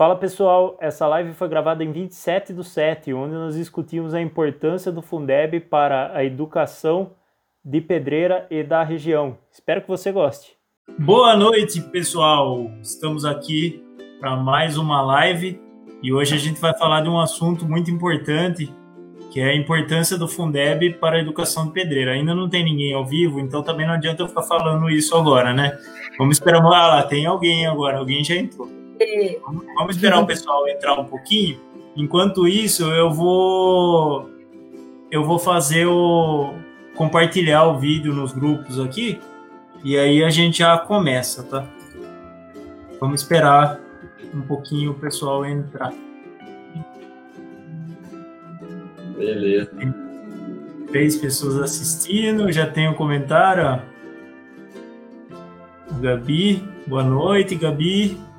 Fala pessoal, essa live foi gravada em 27 do 7, onde nós discutimos a importância do Fundeb para a educação de Pedreira e da região. Espero que você goste. Boa noite, pessoal. Estamos aqui para mais uma live e hoje a gente vai falar de um assunto muito importante, que é a importância do Fundeb para a educação de Pedreira. Ainda não tem ninguém ao vivo, então também não adianta eu ficar falando isso agora, né? Vamos esperar. Ah, lá, tem alguém agora, alguém já entrou. Vamos esperar o pessoal entrar um pouquinho. Enquanto isso, eu vou eu vou fazer o compartilhar o vídeo nos grupos aqui e aí a gente já começa, tá? Vamos esperar um pouquinho o pessoal entrar. Beleza. Tem três pessoas assistindo, já tem um comentário. Gabi, boa noite, Gabi.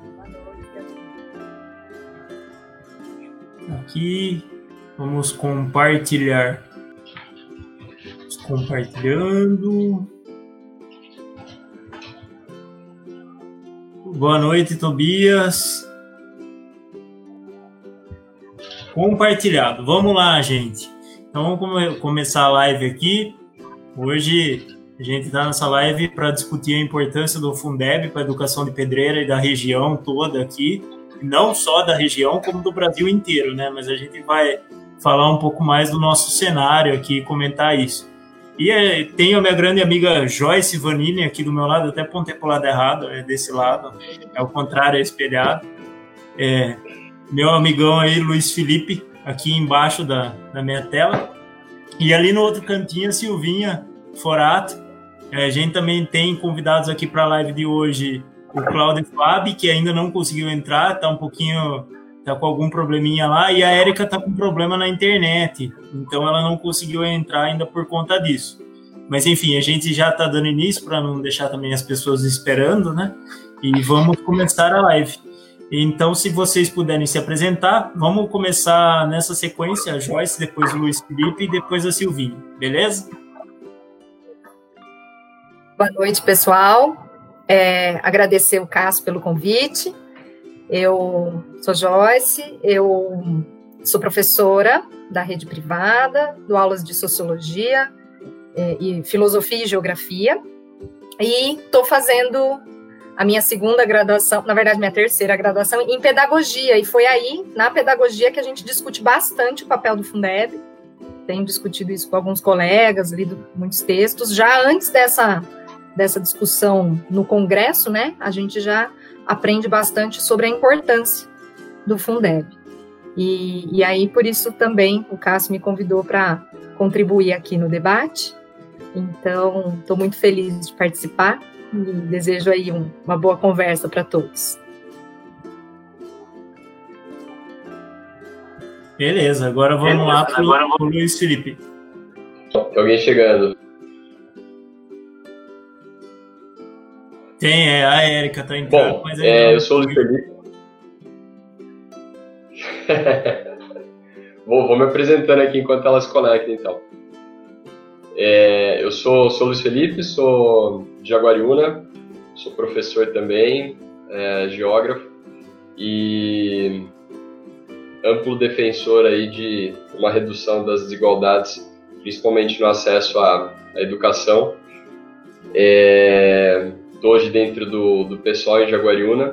Aqui. Vamos compartilhar. Vamos compartilhando. Boa noite, Tobias. Compartilhado. Vamos lá, gente. Então vamos começar a live aqui. Hoje a gente está nessa live para discutir a importância do Fundeb para a educação de pedreira e da região toda aqui não só da região, como do Brasil inteiro, né? Mas a gente vai falar um pouco mais do nosso cenário aqui e comentar isso. E é, tenho a minha grande amiga Joyce Vanini aqui do meu lado, até pontei para o lado errado, é desse lado, é o contrário, é espelhado. É, meu amigão aí, Luiz Felipe, aqui embaixo da, da minha tela. E ali no outro cantinho, a Silvinha Forato. É, a gente também tem convidados aqui para a live de hoje o Claudio Fábio, que ainda não conseguiu entrar, tá um pouquinho, tá com algum probleminha lá, e a Érica tá com problema na internet, então ela não conseguiu entrar ainda por conta disso. Mas enfim, a gente já tá dando início para não deixar também as pessoas esperando, né? E vamos começar a live. Então, se vocês puderem se apresentar, vamos começar nessa sequência, a Joyce, depois o Luiz Felipe e depois a Silvinha, beleza? Boa noite, pessoal é, agradecer o Cássio pelo convite. Eu sou Joyce, eu sou professora da rede privada, dou aulas de sociologia é, e filosofia e geografia, e estou fazendo a minha segunda graduação, na verdade, minha terceira graduação em pedagogia, e foi aí, na pedagogia, que a gente discute bastante o papel do Fundeb. Tenho discutido isso com alguns colegas, lido muitos textos. Já antes dessa dessa discussão no Congresso, né, a gente já aprende bastante sobre a importância do Fundeb. E, e aí, por isso também, o Cássio me convidou para contribuir aqui no debate. Então, estou muito feliz de participar e desejo aí um, uma boa conversa para todos. Beleza, agora vamos Beleza, lá para o Luiz Felipe. Tem alguém chegando. Tem, é, a Érica tá entrando, Bom, mas é, eu sou o Luiz Felipe. vou, vou me apresentando aqui enquanto elas conectam, então. É, eu sou, sou Luiz Felipe, sou de Jaguariúna, sou professor também, é, geógrafo e amplo defensor aí de uma redução das desigualdades, principalmente no acesso à, à educação. É, Estou hoje dentro do, do pessoal em Jaguariúna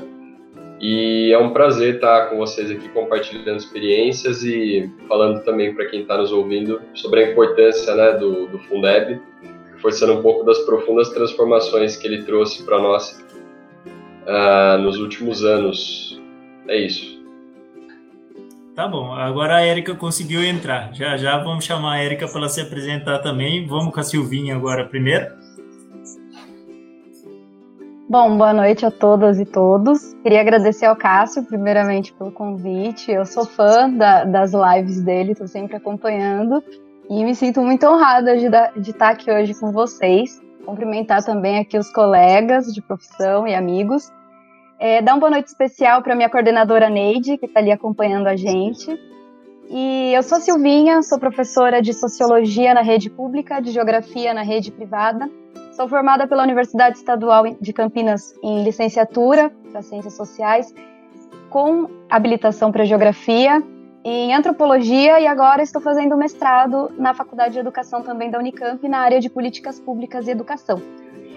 e é um prazer estar com vocês aqui compartilhando experiências e falando também para quem está nos ouvindo sobre a importância né, do, do Fundeb, forçando um pouco das profundas transformações que ele trouxe para nós uh, nos últimos anos. É isso. Tá bom, agora a Érica conseguiu entrar. Já já vamos chamar a Érica para ela se apresentar também. Vamos com a Silvinha agora primeiro. Bom, boa noite a todas e todos. Queria agradecer ao Cássio, primeiramente, pelo convite. Eu sou fã da, das lives dele, estou sempre acompanhando. E me sinto muito honrada de, de estar aqui hoje com vocês. Cumprimentar também aqui os colegas de profissão e amigos. É, dar uma boa noite especial para minha coordenadora Neide, que está ali acompanhando a gente. E eu sou Silvinha, sou professora de Sociologia na rede pública, de Geografia na rede privada Sou formada pela Universidade Estadual de Campinas em licenciatura para Ciências Sociais com habilitação para geografia em antropologia e agora estou fazendo mestrado na Faculdade de Educação também da Unicamp na área de políticas públicas e educação.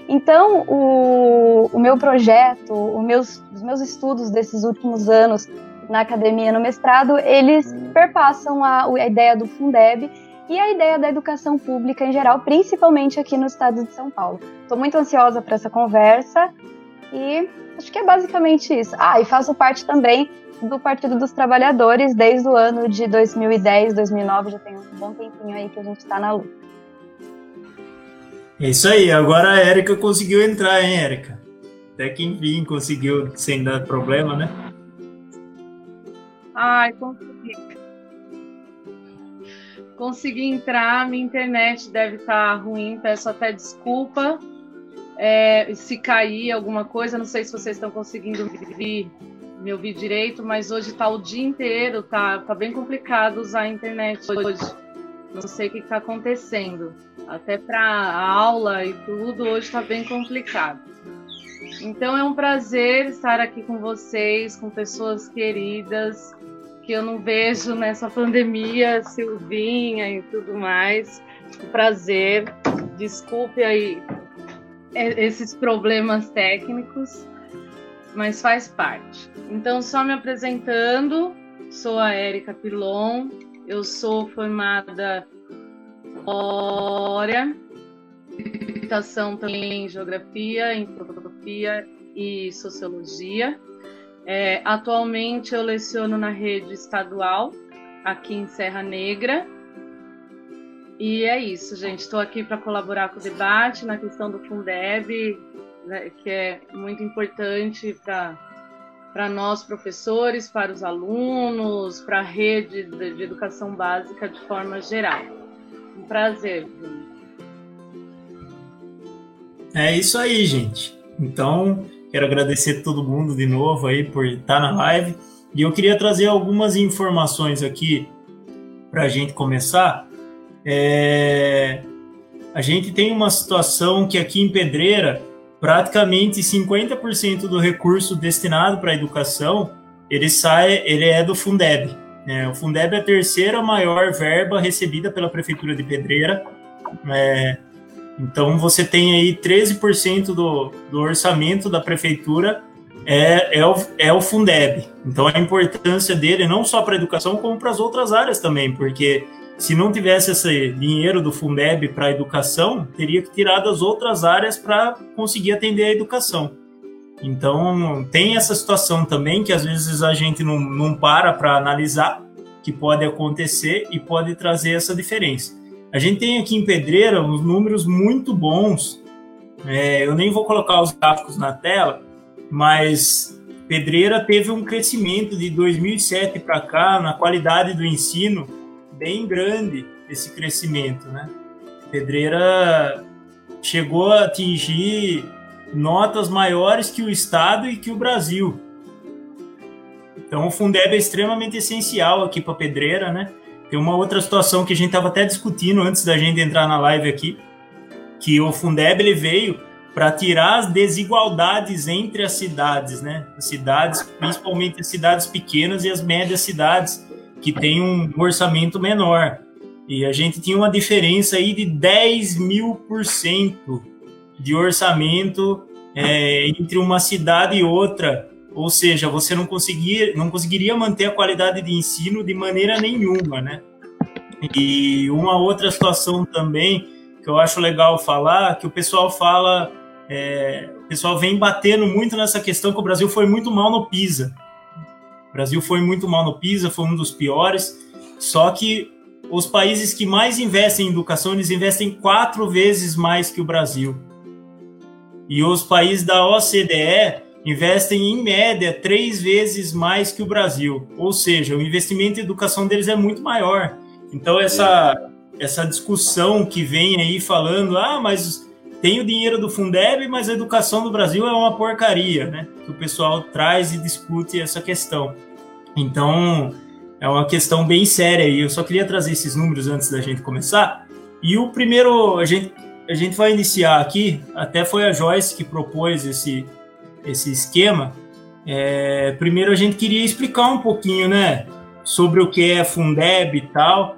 Então, o, o meu projeto, meus, os meus estudos desses últimos anos na academia, no mestrado, eles perpassam a, a ideia do Fundeb e a ideia da educação pública em geral, principalmente aqui no estado de São Paulo. Estou muito ansiosa para essa conversa e acho que é basicamente isso. Ah, e faço parte também do Partido dos Trabalhadores desde o ano de 2010, 2009, já tem um bom tempinho aí que a gente está na luta. É isso aí, agora a Érica conseguiu entrar, hein, Érica? Até que enfim conseguiu sem dar problema, né? Ai, consegui. Consegui entrar, minha internet deve estar tá ruim, peço até desculpa. É, se cair alguma coisa, não sei se vocês estão conseguindo ouvir, me ouvir direito, mas hoje está o dia inteiro, tá, tá bem complicado usar a internet hoje. Não sei o que está acontecendo. Até para a aula e tudo, hoje está bem complicado. Então é um prazer estar aqui com vocês, com pessoas queridas que eu não vejo nessa pandemia, Silvinha e tudo mais. Prazer. Desculpe aí esses problemas técnicos, mas faz parte. Então, só me apresentando, sou a Érica Pilon, eu sou formada em História, também em Geografia, em Filosofia e Sociologia. É, atualmente eu leciono na rede estadual, aqui em Serra Negra. E é isso, gente. Estou aqui para colaborar com o debate na questão do Fundeb, né, que é muito importante para nós professores, para os alunos, para a rede de, de, educação básica de forma geral. Um prazer. É isso aí, gente. Então, Quero agradecer todo mundo de novo aí por estar na live. E eu queria trazer algumas informações aqui para a gente começar. É... A gente tem uma situação que aqui em Pedreira, praticamente 50% do recurso destinado para a educação, ele sai, ele é do Fundeb. É, o Fundeb é a terceira maior verba recebida pela Prefeitura de Pedreira. É, então você tem aí 13% do, do orçamento da prefeitura é, é, o, é o Fundeb. Então a importância dele não só para a educação, como para as outras áreas também, porque se não tivesse esse dinheiro do Fundeb para a educação, teria que tirar das outras áreas para conseguir atender a educação. Então tem essa situação também que às vezes a gente não, não para para analisar que pode acontecer e pode trazer essa diferença. A gente tem aqui em Pedreira uns números muito bons. É, eu nem vou colocar os gráficos na tela, mas Pedreira teve um crescimento de 2007 para cá na qualidade do ensino bem grande esse crescimento, né? Pedreira chegou a atingir notas maiores que o estado e que o Brasil. Então o Fundeb é extremamente essencial aqui para Pedreira, né? Tem uma outra situação que a gente estava até discutindo antes da gente entrar na live aqui, que o Fundeb ele veio para tirar as desigualdades entre as cidades, né? As cidades, principalmente as cidades pequenas e as médias cidades, que têm um orçamento menor. E a gente tinha uma diferença aí de 10 mil por cento de orçamento é, entre uma cidade e outra ou seja, você não, conseguir, não conseguiria manter a qualidade de ensino de maneira nenhuma, né? E uma outra situação também que eu acho legal falar, que o pessoal fala, é, o pessoal vem batendo muito nessa questão que o Brasil foi muito mal no PISA. O Brasil foi muito mal no PISA, foi um dos piores, só que os países que mais investem em educação, eles investem quatro vezes mais que o Brasil. E os países da OCDE, investem em média três vezes mais que o Brasil, ou seja, o investimento em educação deles é muito maior. Então essa essa discussão que vem aí falando, ah, mas tem o dinheiro do Fundeb, mas a educação do Brasil é uma porcaria, né? Que o pessoal traz e discute essa questão. Então é uma questão bem séria e eu só queria trazer esses números antes da gente começar. E o primeiro a gente a gente vai iniciar aqui, até foi a Joyce que propôs esse esse esquema, é, primeiro a gente queria explicar um pouquinho, né, sobre o que é Fundeb e tal.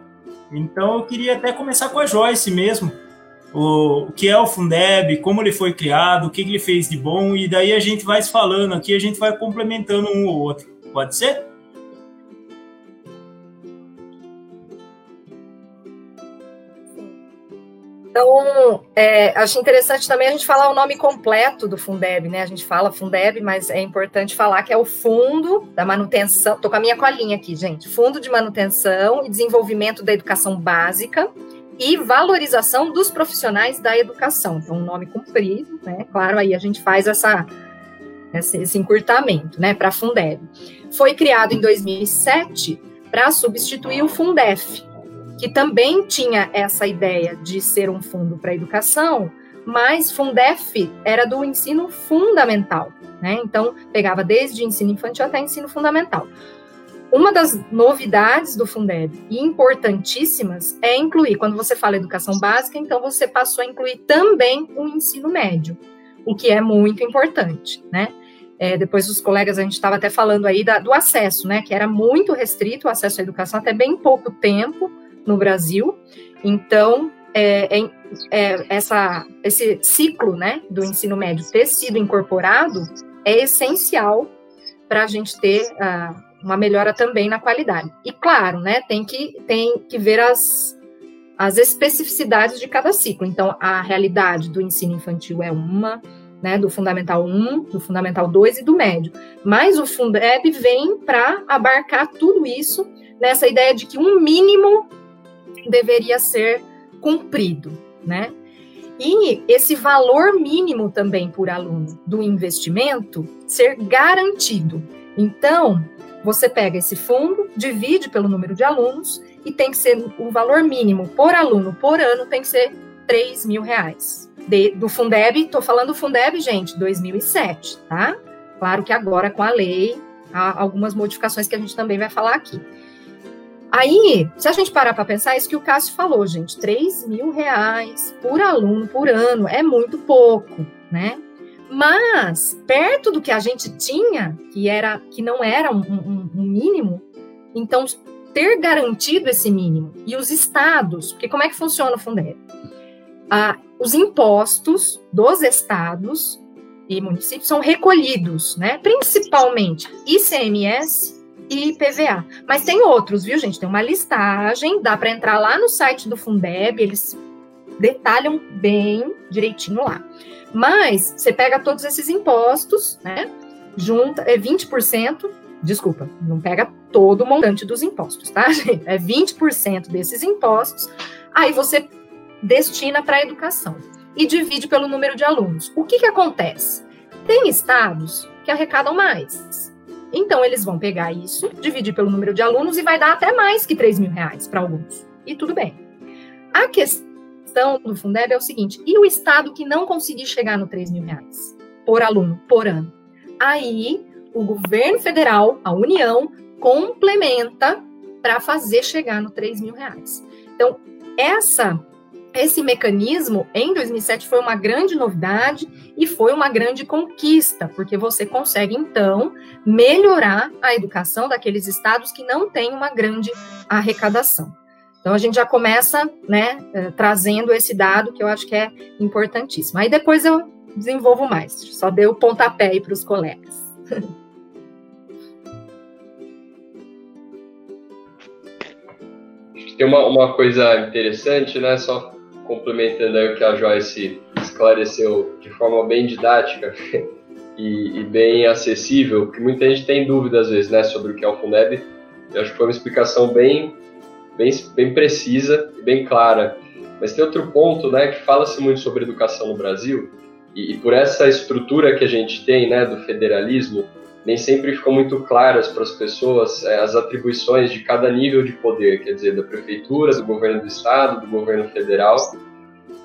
Então eu queria até começar com a Joyce mesmo. O, o que é o Fundeb, como ele foi criado, o que ele fez de bom, e daí a gente vai falando aqui, a gente vai complementando um ou outro. Pode ser? Então, é, acho interessante também a gente falar o nome completo do Fundeb, né? A gente fala Fundeb, mas é importante falar que é o Fundo da Manutenção. Tô com a minha colinha aqui, gente. Fundo de Manutenção e Desenvolvimento da Educação Básica e Valorização dos Profissionais da Educação. Então, um nome comprido, né? Claro, aí a gente faz essa, esse, encurtamento, né? Para Fundeb. Foi criado em 2007 para substituir o Fundef, que também tinha essa ideia de ser um fundo para a educação, mas Fundef era do ensino fundamental, né? Então, pegava desde ensino infantil até ensino fundamental. Uma das novidades do Fundeb, e importantíssimas, é incluir, quando você fala educação básica, então você passou a incluir também o ensino médio, o que é muito importante, né? É, depois os colegas, a gente estava até falando aí da, do acesso, né? Que era muito restrito o acesso à educação até bem pouco tempo, no Brasil. Então, é, é, é, essa, esse ciclo né, do ensino médio ter sido incorporado é essencial para a gente ter uh, uma melhora também na qualidade. E claro, né, tem que, tem que ver as, as especificidades de cada ciclo. Então, a realidade do ensino infantil é uma, né, do Fundamental 1, do Fundamental 2 e do médio. Mas o Fundeb vem para abarcar tudo isso nessa ideia de que um mínimo deveria ser cumprido, né? E esse valor mínimo também por aluno do investimento ser garantido. Então, você pega esse fundo, divide pelo número de alunos e tem que ser o valor mínimo por aluno por ano tem que ser 3 mil reais. De, do Fundeb, estou falando do Fundeb, gente, 2007, tá? Claro que agora com a lei há algumas modificações que a gente também vai falar aqui. Aí, se a gente parar para pensar, é isso que o Cássio falou, gente, 3 mil reais por aluno por ano é muito pouco, né? Mas, perto do que a gente tinha, que, era, que não era um, um, um mínimo, então, ter garantido esse mínimo, e os estados, porque como é que funciona o Fundeb? Ah, os impostos dos estados e municípios são recolhidos, né? Principalmente ICMS e PVA. Mas tem outros, viu, gente? Tem uma listagem, dá para entrar lá no site do Fundeb, eles detalham bem direitinho lá. Mas você pega todos esses impostos, né? Junta, é 20%, desculpa, não pega todo o montante dos impostos, tá, gente? É 20% desses impostos, aí você destina para a educação e divide pelo número de alunos. O que, que acontece? Tem estados que arrecadam mais, então, eles vão pegar isso, dividir pelo número de alunos e vai dar até mais que 3 mil reais para alguns. E tudo bem. A questão do Fundeb é o seguinte: e o Estado que não conseguir chegar no 3 mil reais por aluno, por ano? Aí, o governo federal, a União, complementa para fazer chegar no 3 mil reais. Então, essa esse mecanismo, em 2007, foi uma grande novidade e foi uma grande conquista, porque você consegue, então, melhorar a educação daqueles estados que não têm uma grande arrecadação. Então, a gente já começa né, eh, trazendo esse dado que eu acho que é importantíssimo. Aí depois eu desenvolvo mais, só dei o pontapé aí para os colegas. Tem uma, uma coisa interessante, né? Só complementando aí o que a Joyce esclareceu de forma bem didática e, e, bem acessível, porque muita gente tem dúvida às vezes, né, sobre o que é o Fundeb. Eu acho que foi uma explicação bem, bem, bem precisa e bem clara. Mas tem outro ponto, né, que fala-se muito sobre educação no Brasil e, e por essa estrutura que a gente tem, né, do federalismo, nem sempre ficam muito claras para as pessoas é, as atribuições de cada nível de poder, quer dizer, da prefeitura, do governo do estado, do governo federal.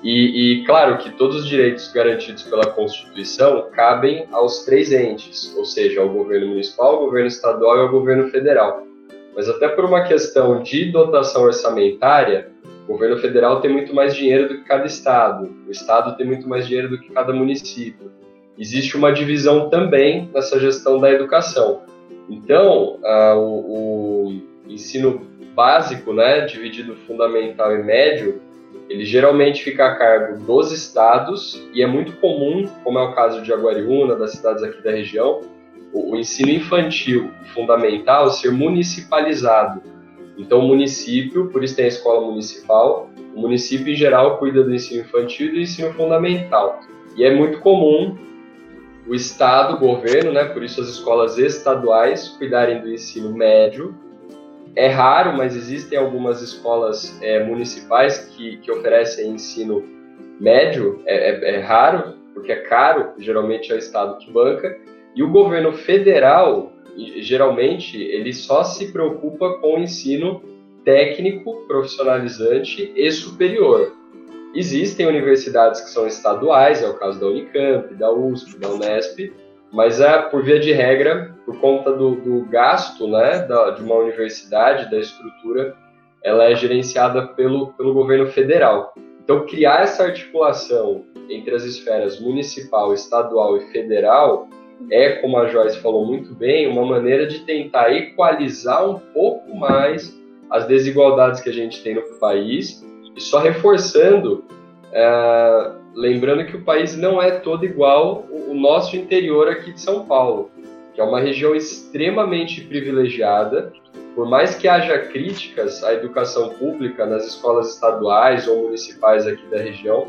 E, e, claro que todos os direitos garantidos pela Constituição cabem aos três entes, ou seja, ao governo municipal, ao governo estadual e ao governo federal. Mas até por uma questão de dotação orçamentária, o governo federal tem muito mais dinheiro do que cada estado, o estado tem muito mais dinheiro do que cada município. Existe uma divisão também nessa gestão da educação. Então, o, o ensino básico, né, dividido fundamental e médio, ele geralmente fica a cargo dos estados e é muito comum, como é o caso de Aguariúna, das cidades aqui da região, o, o ensino infantil fundamental ser municipalizado. Então, o município, por isso tem a escola municipal, o município em geral cuida do ensino infantil e do ensino fundamental. E é muito comum o Estado, o governo, né, por isso as escolas estaduais, cuidarem do ensino médio. É raro, mas existem algumas escolas é, municipais que, que oferecem ensino médio. É, é, é raro, porque é caro, geralmente é o Estado que banca. E o governo federal, geralmente, ele só se preocupa com o ensino técnico, profissionalizante e superior. Existem universidades que são estaduais, é o caso da Unicamp, da USP, da Unesp, mas é por via de regra, por conta do, do gasto né, da, de uma universidade, da estrutura, ela é gerenciada pelo, pelo governo federal. Então, criar essa articulação entre as esferas municipal, estadual e federal é, como a Joyce falou muito bem, uma maneira de tentar equalizar um pouco mais as desigualdades que a gente tem no país e só reforçando, é, lembrando que o país não é todo igual o, nosso interior aqui de São Paulo, que é uma região extremamente privilegiada. Por mais que haja críticas à educação pública nas escolas estaduais ou municipais aqui da região,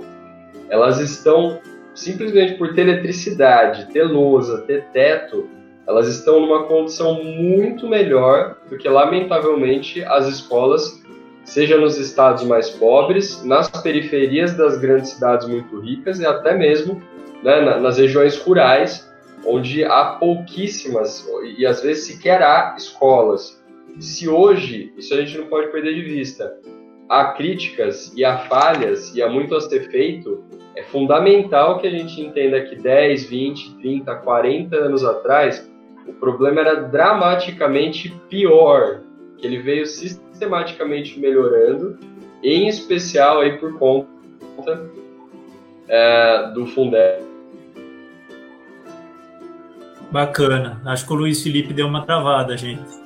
elas estão simplesmente por ter eletricidade, ter lousa, ter teto, elas estão numa condição muito melhor do que, lamentavelmente, as escolas seja nos estados mais pobres, nas periferias das grandes cidades muito ricas e até mesmo né, nas regiões rurais, onde há pouquíssimas e às vezes sequer há escolas. Se hoje, isso a gente não pode perder de vista, há críticas e há falhas e há muito a ser feito, é fundamental que a gente entenda que 10, 20, 30, 40 anos atrás, o problema era dramaticamente pior, que ele veio sistematicamente melhorando, em especial aí por conta é, do Fundeb. Bacana. Acho que o Luiz Felipe deu uma travada, gente.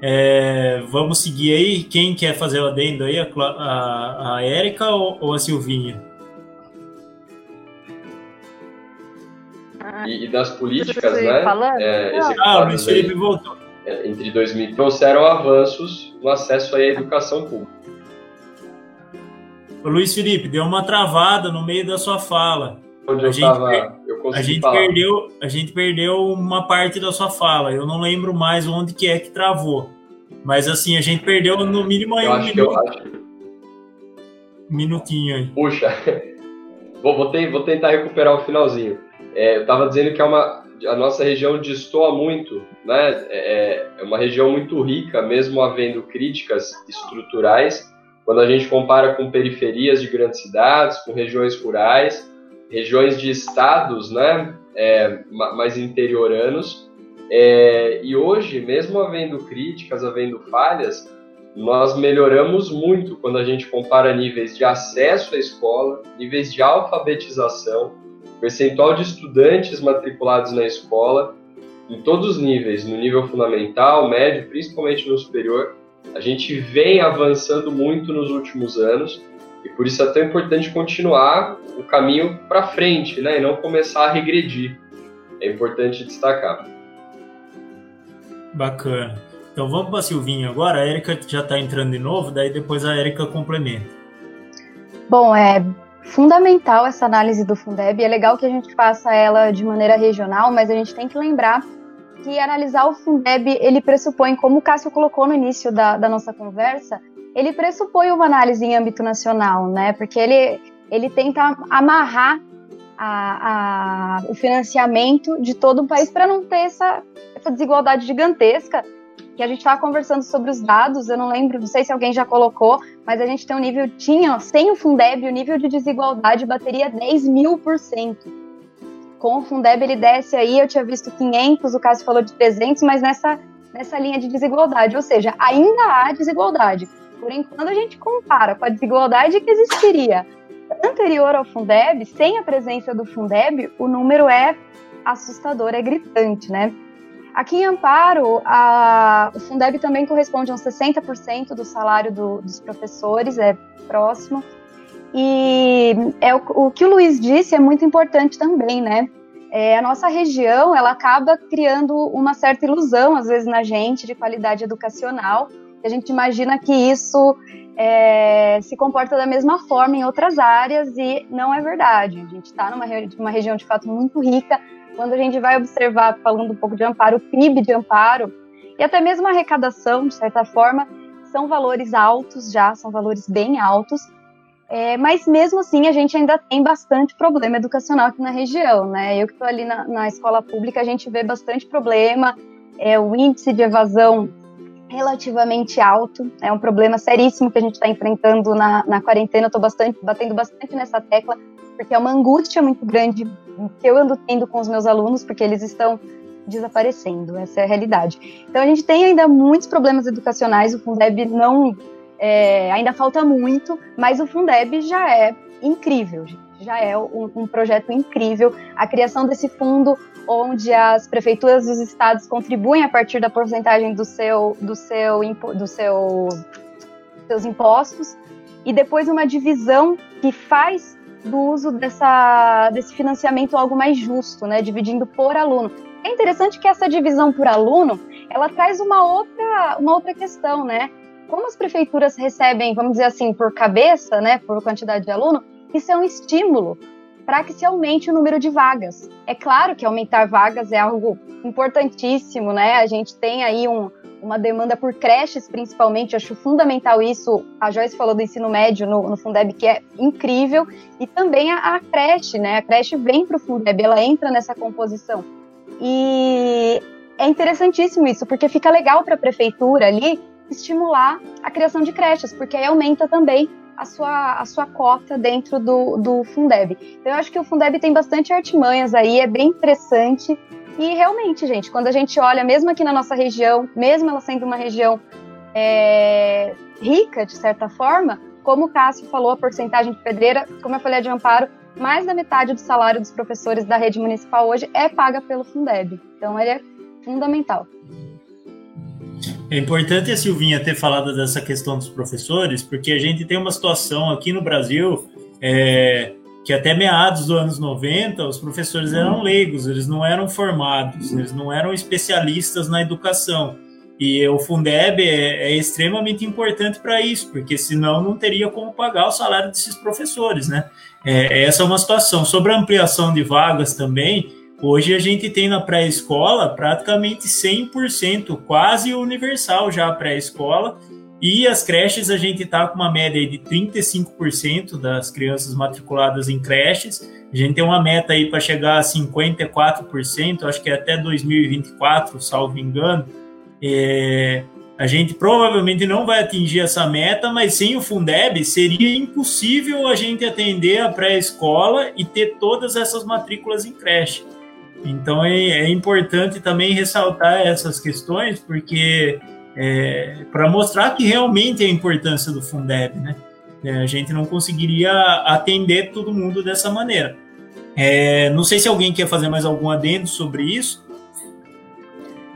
É, vamos seguir aí. Quem quer fazer o adendo aí? A, a, a Érica ou, ou, a Silvinha? E, e das políticas, né? É, ah, o Luiz Felipe aí. voltou. É, entre 2000 trouxeram avanços no acesso à educação pública. Luiz Felipe, deu uma travada no meio da sua fala. Onde a eu estava, eu a gente falar. perdeu, a gente perdeu uma parte da sua fala. Eu não lembro mais onde que é que travou. Mas assim, a gente perdeu no mínimo aí eu um minuto. Eu acho. Minutinho aí. Puxa, vou, vou tentar recuperar o finalzinho. É, eu estava dizendo que é uma, a nossa região destoa muito, né? É, é uma região muito rica, mesmo havendo críticas estruturais, quando a gente compara com periferias de grandes cidades, com regiões rurais, regiões de estados, né? É, mais interioranos. É, e hoje, mesmo havendo críticas, havendo falhas, nós melhoramos muito quando a gente compara níveis de acesso à escola, níveis de alfabetização, percentual de estudantes matriculados na escola, em todos os níveis, no nível fundamental, médio, principalmente no superior, a gente vem avançando muito nos últimos anos e por isso é tão importante continuar o caminho para frente, né, e não começar a regredir. É importante destacar. Bacana. Então vamos para a Silvinha agora. A Erika já está entrando de novo, daí depois a Erika complementa. Bom, é fundamental essa análise do Fundeb. É legal que a gente faça ela de maneira regional, mas a gente tem que lembrar que analisar o Fundeb, ele pressupõe, como o Cássio colocou no início da, da nossa conversa, ele pressupõe uma análise em âmbito nacional, né? Porque ele, ele tenta amarrar a, a, o financiamento de todo o país para não ter essa, essa desigualdade gigantesca que a gente estava conversando sobre os dados, eu não lembro, não sei se alguém já colocou, mas a gente tem um nível, tinha, sem o Fundeb, o nível de desigualdade bateria 10 mil por cento. Com o Fundeb ele desce aí, eu tinha visto 500, o caso falou de 300, mas nessa, nessa linha de desigualdade, ou seja, ainda há desigualdade. Porém, quando a gente compara com a desigualdade que existiria anterior ao Fundeb, sem a presença do Fundeb, o número é assustador, é gritante, né? Aqui em Amparo, a, o Fundeb também corresponde a uns 60% do salário do, dos professores, é próximo. E é o, o, que o Luiz disse é muito importante também, né? É, a nossa região, ela acaba criando uma certa ilusão, às vezes, na gente, de qualidade educacional. A gente imagina que isso é, se comporta da mesma forma em outras áreas e não é verdade. A gente está numa uma região, de fato, muito rica. Quando a gente vai observar, falando um pouco de amparo, o PIB de amparo e até mesmo a arrecadação, de certa forma, são valores altos já, são valores bem altos. É, mas mesmo assim, a gente ainda tem bastante problema educacional aqui na região, né? Eu que estou ali na, na, escola pública, a gente vê bastante problema. É, o índice de evasão relativamente alto, é um problema seríssimo que a gente está enfrentando na, na quarentena. Eu estou bastante, batendo bastante nessa tecla, porque é uma angústia muito grande que eu ando tendo com os meus alunos, porque eles estão desaparecendo, essa é a realidade. Então a gente tem ainda muitos problemas educacionais, o Fundeb não é, ainda falta muito, mas o Fundeb já é incrível, já é um, um, projeto incrível. A criação desse fundo, onde as prefeituras dos estados contribuem a partir da porcentagem do seu, do seu, do seu, seus impostos, e depois uma divisão que faz do uso dessa, desse financiamento algo mais justo, né, dividindo por aluno. É interessante que essa divisão por aluno, ela traz uma outra, uma outra questão, né? como as prefeituras recebem, vamos dizer assim, por cabeça, né, por quantidade de aluno, isso é um estímulo para que se aumente o número de vagas. É claro que aumentar vagas é algo importantíssimo, né? A gente tem aí um, uma demanda por creches, principalmente, acho fundamental isso. A Joyce falou do ensino médio no, no Fundeb, que é incrível, e também a, a creche, né? A creche vem para o Fundeb, ela entra nessa composição. E é interessantíssimo isso, porque fica legal para a prefeitura ali estimular a criação de creches, porque aí aumenta também a sua, a sua cota dentro do, do Fundeb. Então, eu acho que o Fundeb tem bastante artimanhas aí, é bem interessante. E realmente, gente, quando a gente olha, mesmo aqui na nossa região, mesmo ela sendo uma região é, rica, de certa forma, como o Cássio falou, a porcentagem de pedreira, como eu falei de amparo, mais da metade do salário dos professores da rede municipal hoje é paga pelo Fundeb. Então, ele é fundamental. É importante a Silvinha ter falado dessa questão dos professores, porque a gente tem uma situação aqui no Brasil é, que até meados dos anos 90 os professores eram leigos, eles não eram formados, eles não eram especialistas na educação. E o Fundeb é, é extremamente importante para isso, porque senão não teria como pagar o salário desses professores, né? É, essa é uma situação. Sobre a ampliação de vagas também, Hoje a gente tem na pré-escola praticamente 100%, quase universal já a pré-escola, e as creches a gente está com uma média de 35% das crianças matriculadas em creches. A gente tem uma meta aí para chegar a 54%, acho que é até 2024, salvo engano. É, a gente provavelmente não vai atingir essa meta, mas sem o Fundeb seria impossível a gente atender a pré-escola e ter todas essas matrículas em creche. Então é, é importante também ressaltar essas questões, porque é, para mostrar que realmente é a importância do Fundeb, né? É, a gente não conseguiria atender todo mundo dessa maneira. É, não sei se alguém quer fazer mais algum adendo sobre isso.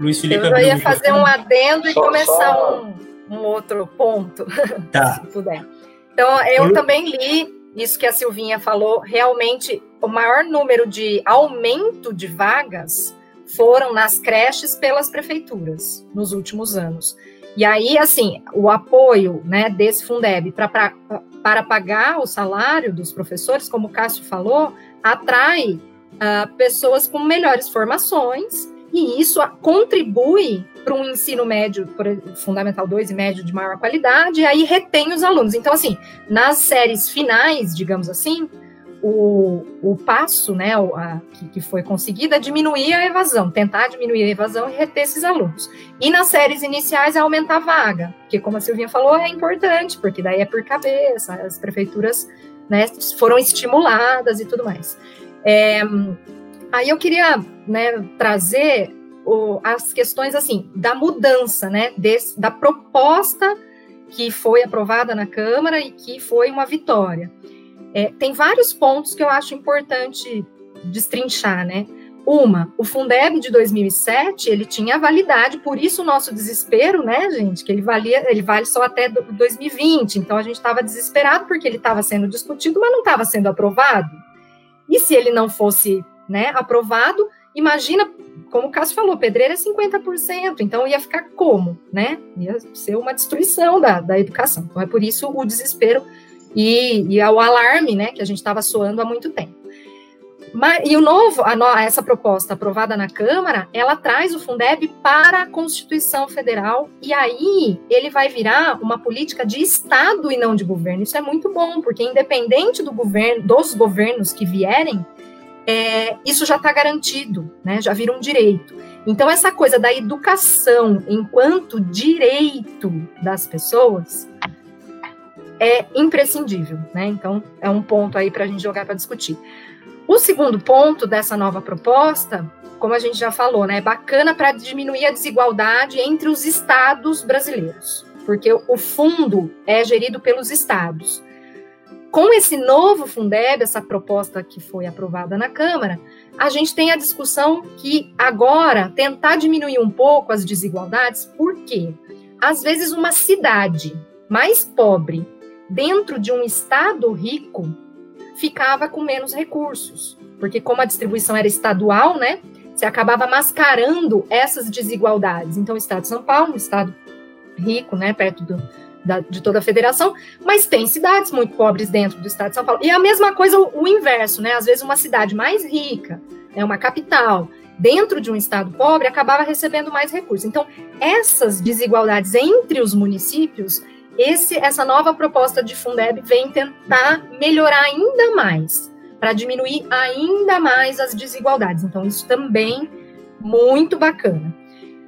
Luiz Felipe Eu ia fazer um adendo e só, começar só... Um, um, outro ponto, tá. se puder. Então, eu Lu... também li isso que a Silvinha falou, realmente o maior número de aumento de vagas foram nas creches pelas prefeituras nos últimos anos. E aí, assim, o apoio né, desse Fundeb para pagar o salário dos professores, como o Cássio falou, atrai uh, pessoas com melhores formações e isso contribui para um ensino médio, fundamental 2 e médio de maior qualidade, e aí retém os alunos. Então, assim, nas séries finais, digamos assim, o, o passo né, a, que, que foi conseguido é diminuir a evasão, tentar diminuir a evasão e reter esses alunos. E nas séries iniciais é aumentar a vaga, que, como a Silvinha falou, é importante, porque daí é por cabeça, as prefeituras né, foram estimuladas e tudo mais. É, Aí eu queria né, trazer o, as questões assim da mudança, né, desse, da proposta que foi aprovada na Câmara e que foi uma vitória. É, tem vários pontos que eu acho importante destrinchar, né? Uma, o Fundeb de 2007, ele tinha validade, por isso o nosso desespero, né, gente, que ele valia, ele vale só até 2020. Então a gente estava desesperado porque ele estava sendo discutido, mas não estava sendo aprovado. E se ele não fosse, né, aprovado, imagina, como o Cássio falou, pedreira é 50%, então ia ficar como, né? Ia ser uma destruição da, da educação. Então é por isso o desespero e, e o alarme, né, que a gente estava soando há muito tempo. Mas, e o novo, a, essa proposta aprovada na Câmara, ela traz o Fundeb para a Constituição Federal e aí ele vai virar uma política de Estado e não de governo. Isso é muito bom, porque independente do governo, dos governos que vierem, é, isso já está garantido, né? Já vira um direito. Então essa coisa da educação enquanto direito das pessoas é imprescindível, né? Então é um ponto aí para a gente jogar para discutir. O segundo ponto dessa nova proposta, como a gente já falou, né, é bacana para diminuir a desigualdade entre os estados brasileiros, porque o fundo é gerido pelos estados. Com esse novo Fundeb, essa proposta que foi aprovada na Câmara, a gente tem a discussão que agora tentar diminuir um pouco as desigualdades, porque às vezes uma cidade mais pobre dentro de um estado rico ficava com menos recursos, porque como a distribuição era estadual, né, você acabava mascarando essas desigualdades. Então, o estado de São Paulo, um estado rico, né, perto do, da, de toda a federação, mas tem cidades muito pobres dentro do estado de São Paulo. E a mesma coisa o, o inverso, né? Às vezes uma cidade mais rica, é uma capital, dentro de um estado pobre, acabava recebendo mais recursos. Então, essas desigualdades entre os municípios esse, essa nova proposta de Fundeb vem tentar melhorar ainda mais, para diminuir ainda mais as desigualdades. Então, isso também muito bacana.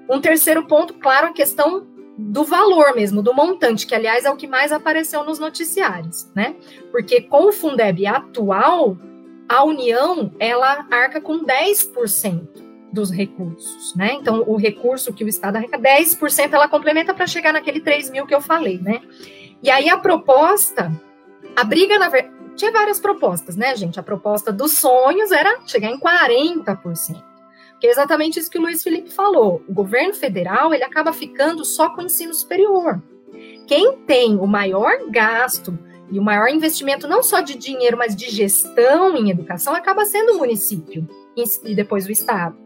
Um terceiro ponto, claro, a questão do valor mesmo, do montante, que aliás é o que mais apareceu nos noticiários, né? Porque com o Fundeb atual, a União ela arca com 10% dos recursos, né? Então, o recurso que o Estado arrecada, 10% ela complementa para chegar naquele 3 mil que eu falei, né? E aí a proposta, a briga, na verdade, tinha várias propostas, né, gente? A proposta dos sonhos era chegar em 40%. Que é exatamente isso que o Luiz Felipe falou. O governo federal, ele acaba ficando só com o ensino superior. Quem tem o maior gasto e o maior investimento, não só de dinheiro, mas de gestão em educação, acaba sendo o município e depois o Estado.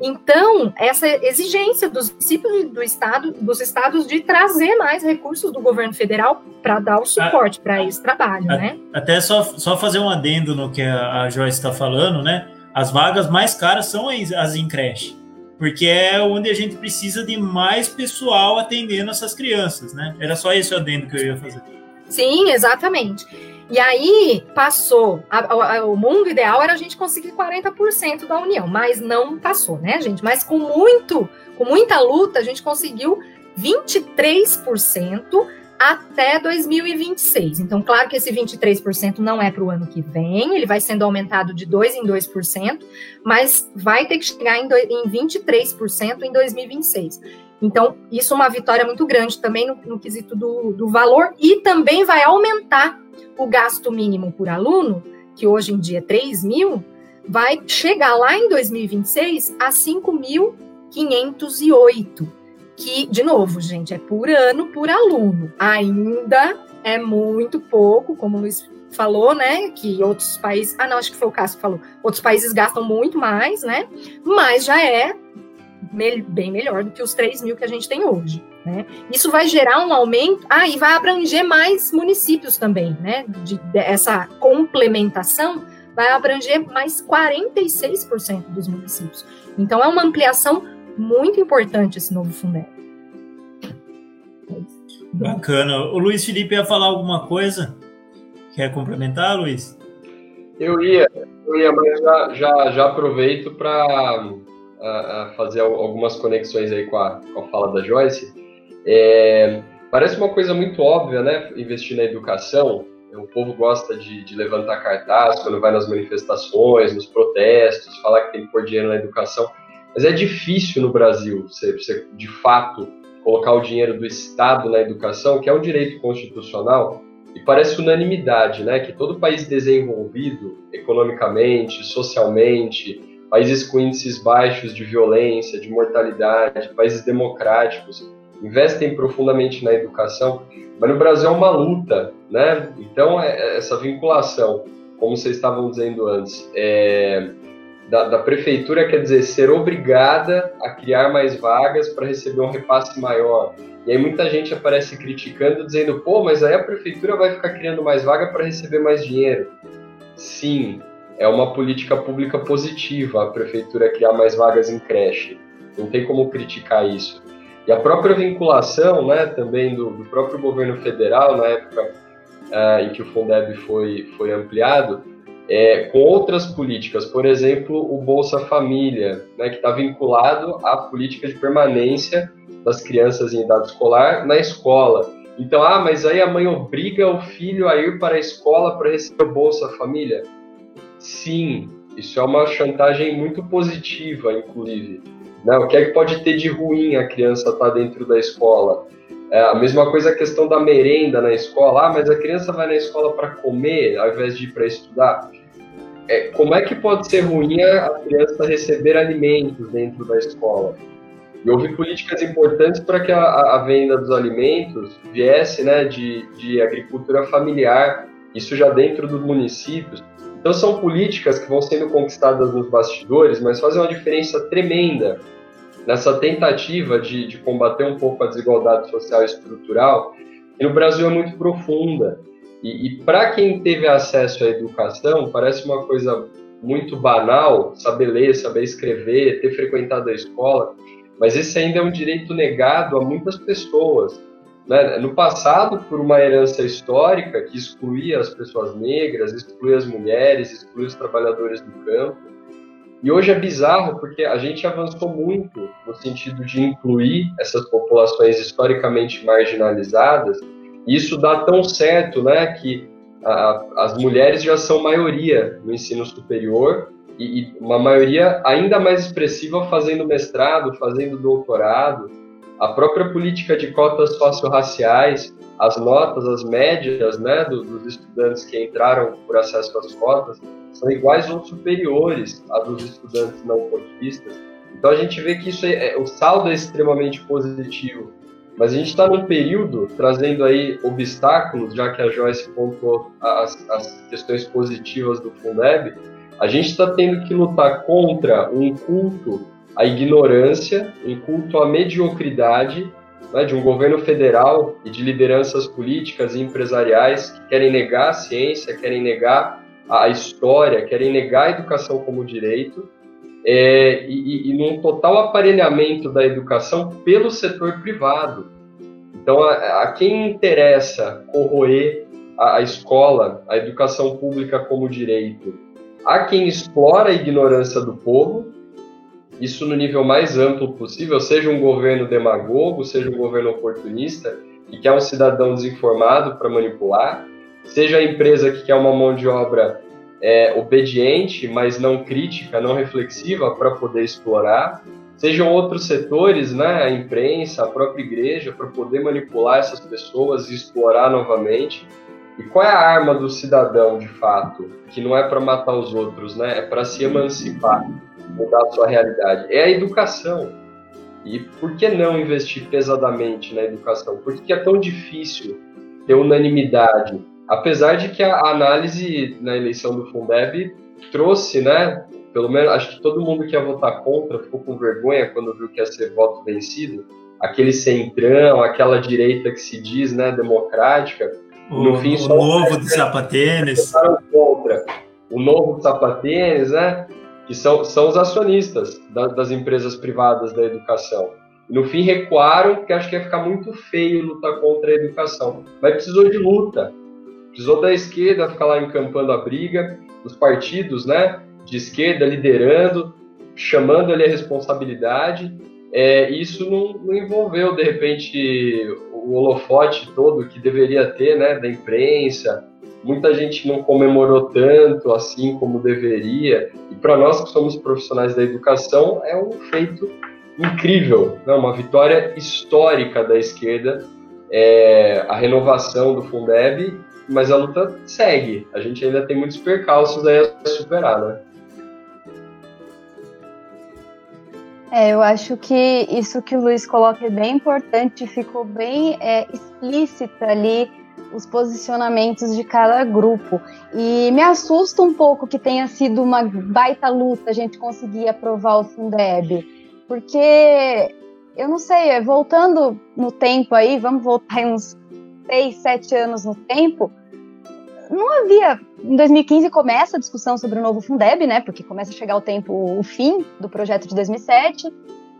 Então, essa exigência dos municípios do estado, dos estados de trazer mais recursos do governo federal para dar o suporte para esse trabalho, a, né? Até só, só fazer um adendo no que a, a Joyce está falando, né? As vagas mais caras são as em creche, porque é onde a gente precisa de mais pessoal atendendo essas crianças, né? Era só esse o adendo que eu ia fazer. Sim, exatamente. E aí passou. A, a, o mundo ideal era a gente conseguir 40% da União, mas não passou, né, gente? Mas com muito, com muita luta, a gente conseguiu 23% até 2026. Então, claro que esse 23% não é para o ano que vem, ele vai sendo aumentado de 2 em 2%, mas vai ter que chegar em, do, em 23% em 2026. Então, isso é uma vitória muito grande também no, no quesito do, do valor e também vai aumentar o gasto mínimo por aluno, que hoje em dia é 3 mil, vai chegar lá em 2026 a 5.508, que, de novo, gente, é por ano, por aluno. Ainda é muito pouco, como o Luiz falou, né, que outros países, ah, não, acho que foi o Cássio que falou, outros países gastam muito mais, né, mas já é bem melhor do que os 3 mil que a gente tem hoje. Né? Isso vai gerar um aumento, ah, e vai abranger mais municípios também, né? De, de, essa complementação vai abranger mais 46% dos municípios. Então é uma ampliação muito importante esse novo Fundeb. Bacana. O Luiz Felipe ia falar alguma coisa? Quer complementar, Luiz? Eu ia, eu ia, mas já, já, já aproveito para a, fazer algumas conexões aí com a, com a fala da Joyce. É, parece uma coisa muito óbvia, né? Investir na educação. O povo gosta de, de, levantar cartaz quando vai nas manifestações, nos protestos, falar que tem que pôr dinheiro na educação. Mas é difícil no Brasil, você, você de fato colocar o dinheiro do Estado na educação, que é um direito constitucional, e parece unanimidade, né, que todo país desenvolvido economicamente, socialmente, países com índices baixos de violência, de mortalidade, países democráticos, investem profundamente na educação, mas no Brasil é uma luta, né? Então, é, é essa vinculação, como vocês estavam dizendo antes, é, da, da, prefeitura quer dizer ser obrigada a criar mais vagas para receber um repasse maior. E aí muita gente aparece criticando, dizendo, pô, mas aí a prefeitura vai ficar criando mais vaga para receber mais dinheiro. Sim, é uma política pública positiva a prefeitura criar mais vagas em creche. Não tem como criticar isso. E a própria vinculação, né, também do, do próprio governo federal, na época uh, em que o Fundeb foi, foi ampliado, é, com outras políticas, por exemplo, o Bolsa Família, né, que está vinculado à política de permanência das crianças em idade escolar na escola. Então, ah, mas aí a mãe obriga o filho a ir para a escola para receber o Bolsa Família? Sim, isso é uma chantagem muito positiva, inclusive. Né? O que é que pode ter de ruim a criança estar tá dentro da escola? É a mesma coisa a questão da merenda na escola. Ah, mas a criança vai na escola para comer ao invés de ir para estudar. É, como é que pode ser ruim a criança receber alimentos dentro da escola? E houve políticas importantes para que a, a, venda dos alimentos viesse né, de, de agricultura familiar, isso já dentro dos municípios. Então são políticas que vão sendo conquistadas nos bastidores, mas fazem uma diferença tremenda nessa tentativa de, de combater um pouco a desigualdade social e estrutural, que no Brasil é muito profunda. E, e para quem teve acesso à educação, parece uma coisa muito banal saber ler, saber escrever, ter frequentado a escola, mas esse ainda é um direito negado a muitas pessoas. Né? No passado, por uma herança histórica que excluía as pessoas negras, excluía as mulheres, excluía os trabalhadores do campo. E hoje é bizarro porque a gente avançou muito no sentido de incluir essas populações historicamente marginalizadas. E isso dá tão certo, né, que a, as mulheres já são maioria no ensino superior e, e uma maioria ainda mais expressiva fazendo mestrado, fazendo doutorado a própria política de cotas socio-raciais, as notas, as médias né, dos estudantes que entraram por acesso às cotas são iguais ou superiores a dos estudantes não cotistas. Então a gente vê que isso é, é o saldo é extremamente positivo. Mas a gente está num período trazendo aí obstáculos, já que a Joyce pontuou as, as questões positivas do Fundeb, a gente está tendo que lutar contra um culto a ignorância, um culto à mediocridade né, de um governo federal e de lideranças políticas e empresariais que querem negar a ciência, querem negar a história, querem negar a educação como direito, é, e, e, num total aparelhamento da educação pelo setor privado. Então, a, a quem interessa corroer a, a escola, a educação pública como direito? Há quem explora a ignorância do povo isso no nível mais amplo possível, seja um governo demagogo, seja um governo oportunista, que quer um cidadão desinformado para manipular, seja a empresa que quer uma mão de obra é, obediente, mas não crítica, não reflexiva para poder explorar, sejam outros setores, né, a imprensa, a própria igreja, para poder manipular essas pessoas e explorar novamente. E qual é a arma do cidadão, de fato? Que não é para matar os outros, né? É para se emancipar mudar a sua realidade? É a educação. E por que não investir pesadamente na educação? Por que é tão difícil ter unanimidade? Apesar de que a análise na eleição do Fundeb trouxe, né? Pelo menos acho que todo mundo que ia votar contra ficou com vergonha quando viu que ia ser voto vencido. Aquele centrão, aquela direita que se diz, né, democrática. O, no fim, o novo do sapatênis. Contra. O novo do sapatênis, né? Que são, são os acionistas da, das empresas privadas da educação. No fim, recuaram, porque acho que ia ficar muito feio lutar contra a educação. Mas precisou de luta. Precisou da esquerda ficar lá encampando a briga, os partidos né, de esquerda liderando, chamando ali a responsabilidade. É, isso não, não, envolveu, de repente, o holofote todo que deveria ter né, da imprensa, muita gente não comemorou tanto assim como deveria. E para nós que somos profissionais da educação, é um feito incrível, né? uma vitória histórica da esquerda, é, a renovação do Fundeb mas a luta segue. A gente ainda tem muitos percalços aí a superar, né? É, eu acho que isso que o Luiz coloca é bem importante, ficou bem é, ali os posicionamentos de cada grupo. E me assusta um pouco que tenha sido uma baita luta a gente conseguir aprovar o Fundeb, porque eu não sei, voltando no tempo aí, vamos voltar uns seis, sete anos no tempo, não havia. Em 2015 começa a discussão sobre o novo Fundeb, né? Porque começa a chegar o tempo, o fim do projeto de 2007.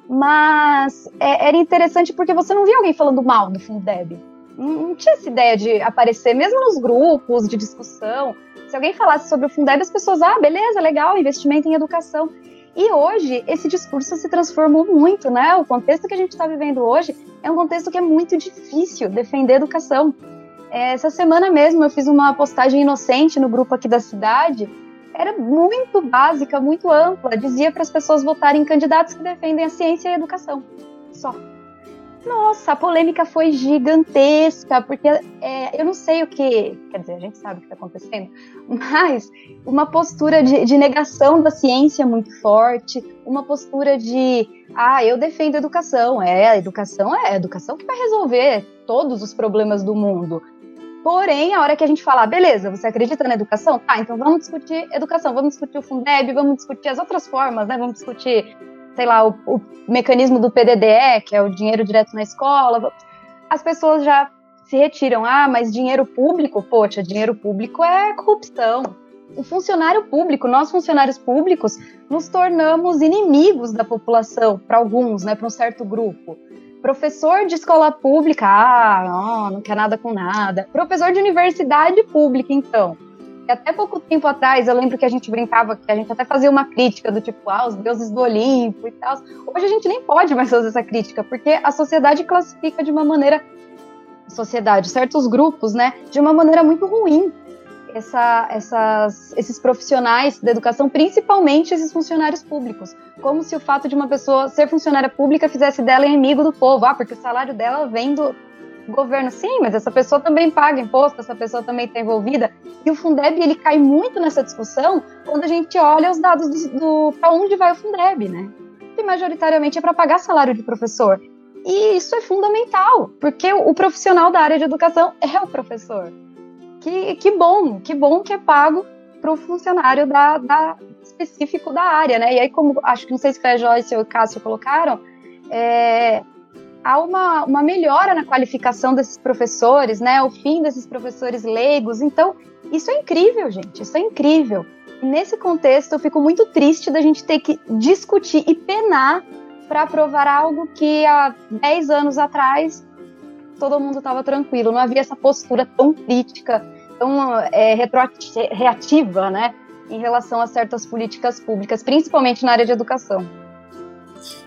Mas é, era interessante porque você não via alguém falando mal do Fundeb. Não, tinha essa ideia de aparecer, mesmo nos grupos de discussão. Se alguém falasse sobre o Fundeb, as pessoas, ah, beleza, legal, investimento em educação. E hoje, esse discurso se transformou muito, né? O contexto que a gente está vivendo hoje é um contexto que é muito difícil defender a educação. É, essa semana mesmo eu fiz uma postagem inocente no grupo aqui da cidade. Era muito básica, muito ampla. Dizia para as pessoas votarem em candidatos que defendem a ciência e a educação. Só. Nossa, a polêmica foi gigantesca, porque é, eu não sei o que. Quer dizer, a gente sabe o que está acontecendo, mas uma postura de, de, negação da ciência muito forte, uma postura de. Ah, eu defendo a educação. É, a educação é a educação que vai resolver todos os problemas do mundo. Porém, a hora que a gente falar, beleza, você acredita na educação? Tá, então vamos discutir educação, vamos discutir o Fundeb, vamos discutir as outras formas, né? Vamos discutir sei lá, o, o mecanismo do PDDE, que é o dinheiro direto na escola, as pessoas já se retiram. Ah, mas dinheiro público? Poxa, dinheiro público é corrupção. O funcionário público, nós funcionários públicos, nos tornamos inimigos da população, para alguns, né, para um certo grupo. Professor de escola pública, ah, não, não quer nada com nada. Professor de universidade pública, então até pouco tempo atrás, eu lembro que a gente brincava, que a gente até fazia uma crítica do tipo, ah, os deuses do Olimpo e tal. Hoje a gente nem pode mais fazer essa crítica, porque a sociedade classifica de uma maneira. Sociedade, certos grupos, né, de uma maneira muito ruim. Essa, essas, esses profissionais da educação, principalmente esses funcionários públicos, como se o fato de uma pessoa ser funcionária pública fizesse dela inimigo do povo, ah, porque o salário dela vem do, governo, sim, mas essa pessoa também paga imposto, essa pessoa também está envolvida. E o Fundeb ele cai muito nessa discussão quando a gente olha os dados do, do para onde vai o Fundeb, né? Que majoritariamente é para pagar salário de professor. E isso é fundamental, porque o, profissional da área de educação é o professor. Que, que bom, que bom que é pago para o funcionário da, da, específico da área, né? E aí, como acho que não sei se foi a Joyce ou o Cássio colocaram, é, há uma, uma melhora na qualificação desses professores, né? O fim desses professores leigos. Então, isso é incrível, gente. Isso é incrível. E nesse contexto, eu fico muito triste da gente ter que discutir e penar para aprovar algo que há 10 anos atrás todo mundo estava tranquilo. Não havia essa postura tão crítica, tão é, reativa, né? Em relação a certas políticas públicas, principalmente na área de educação.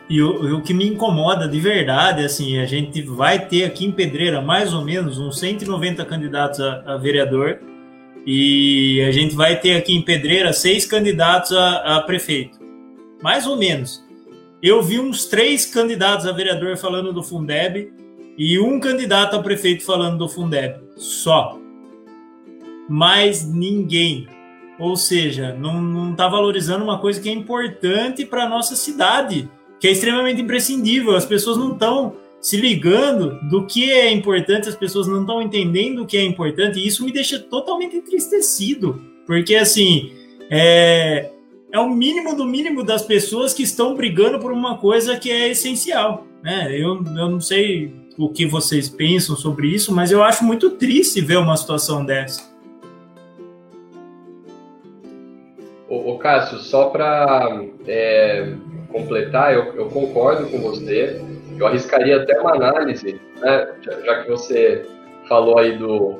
E o, o, que me incomoda de verdade, assim, a gente vai ter aqui em Pedreira mais ou menos uns 190 candidatos a, a vereador e a gente vai ter aqui em Pedreira seis candidatos a, a, prefeito. Mais ou menos. Eu vi uns três candidatos a vereador falando do Fundeb e um candidato a prefeito falando do Fundeb. Só. Mais ninguém. Ou seja, não está valorizando uma coisa que é importante para a nossa cidade que é extremamente imprescindível. As pessoas não estão se ligando do que é importante, as pessoas não estão entendendo o que é importante, e isso me deixa totalmente entristecido, porque assim é, é o mínimo do mínimo das pessoas que estão brigando por uma coisa que é essencial. Né? Eu, eu não sei o que vocês pensam sobre isso, mas eu acho muito triste ver uma situação dessa. Ô, Cássio, só para é, completar, eu, eu, concordo com você. Eu arriscaria até uma análise, né, já, já que você falou aí do,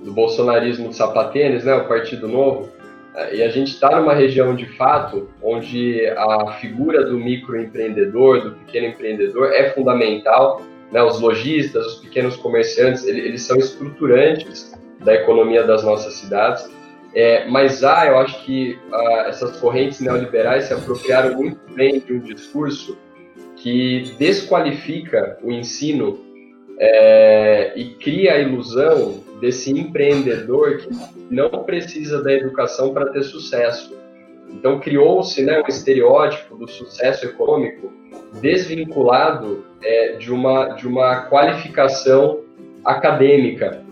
do bolsonarismo de sapatênis, né, o Partido Novo, é, e a gente está numa região de fato onde a figura do microempreendedor, do pequeno empreendedor é fundamental. Né, os lojistas, os pequenos comerciantes, eles, eles são estruturantes da economia das nossas cidades. É, mas há, eu acho que ah, essas correntes neoliberais se apropriaram muito bem de um discurso que desqualifica o ensino é, e cria a ilusão desse empreendedor que não precisa da educação para ter sucesso. Então criou-se né, um estereótipo do sucesso econômico desvinculado é, de, uma, de uma qualificação acadêmica.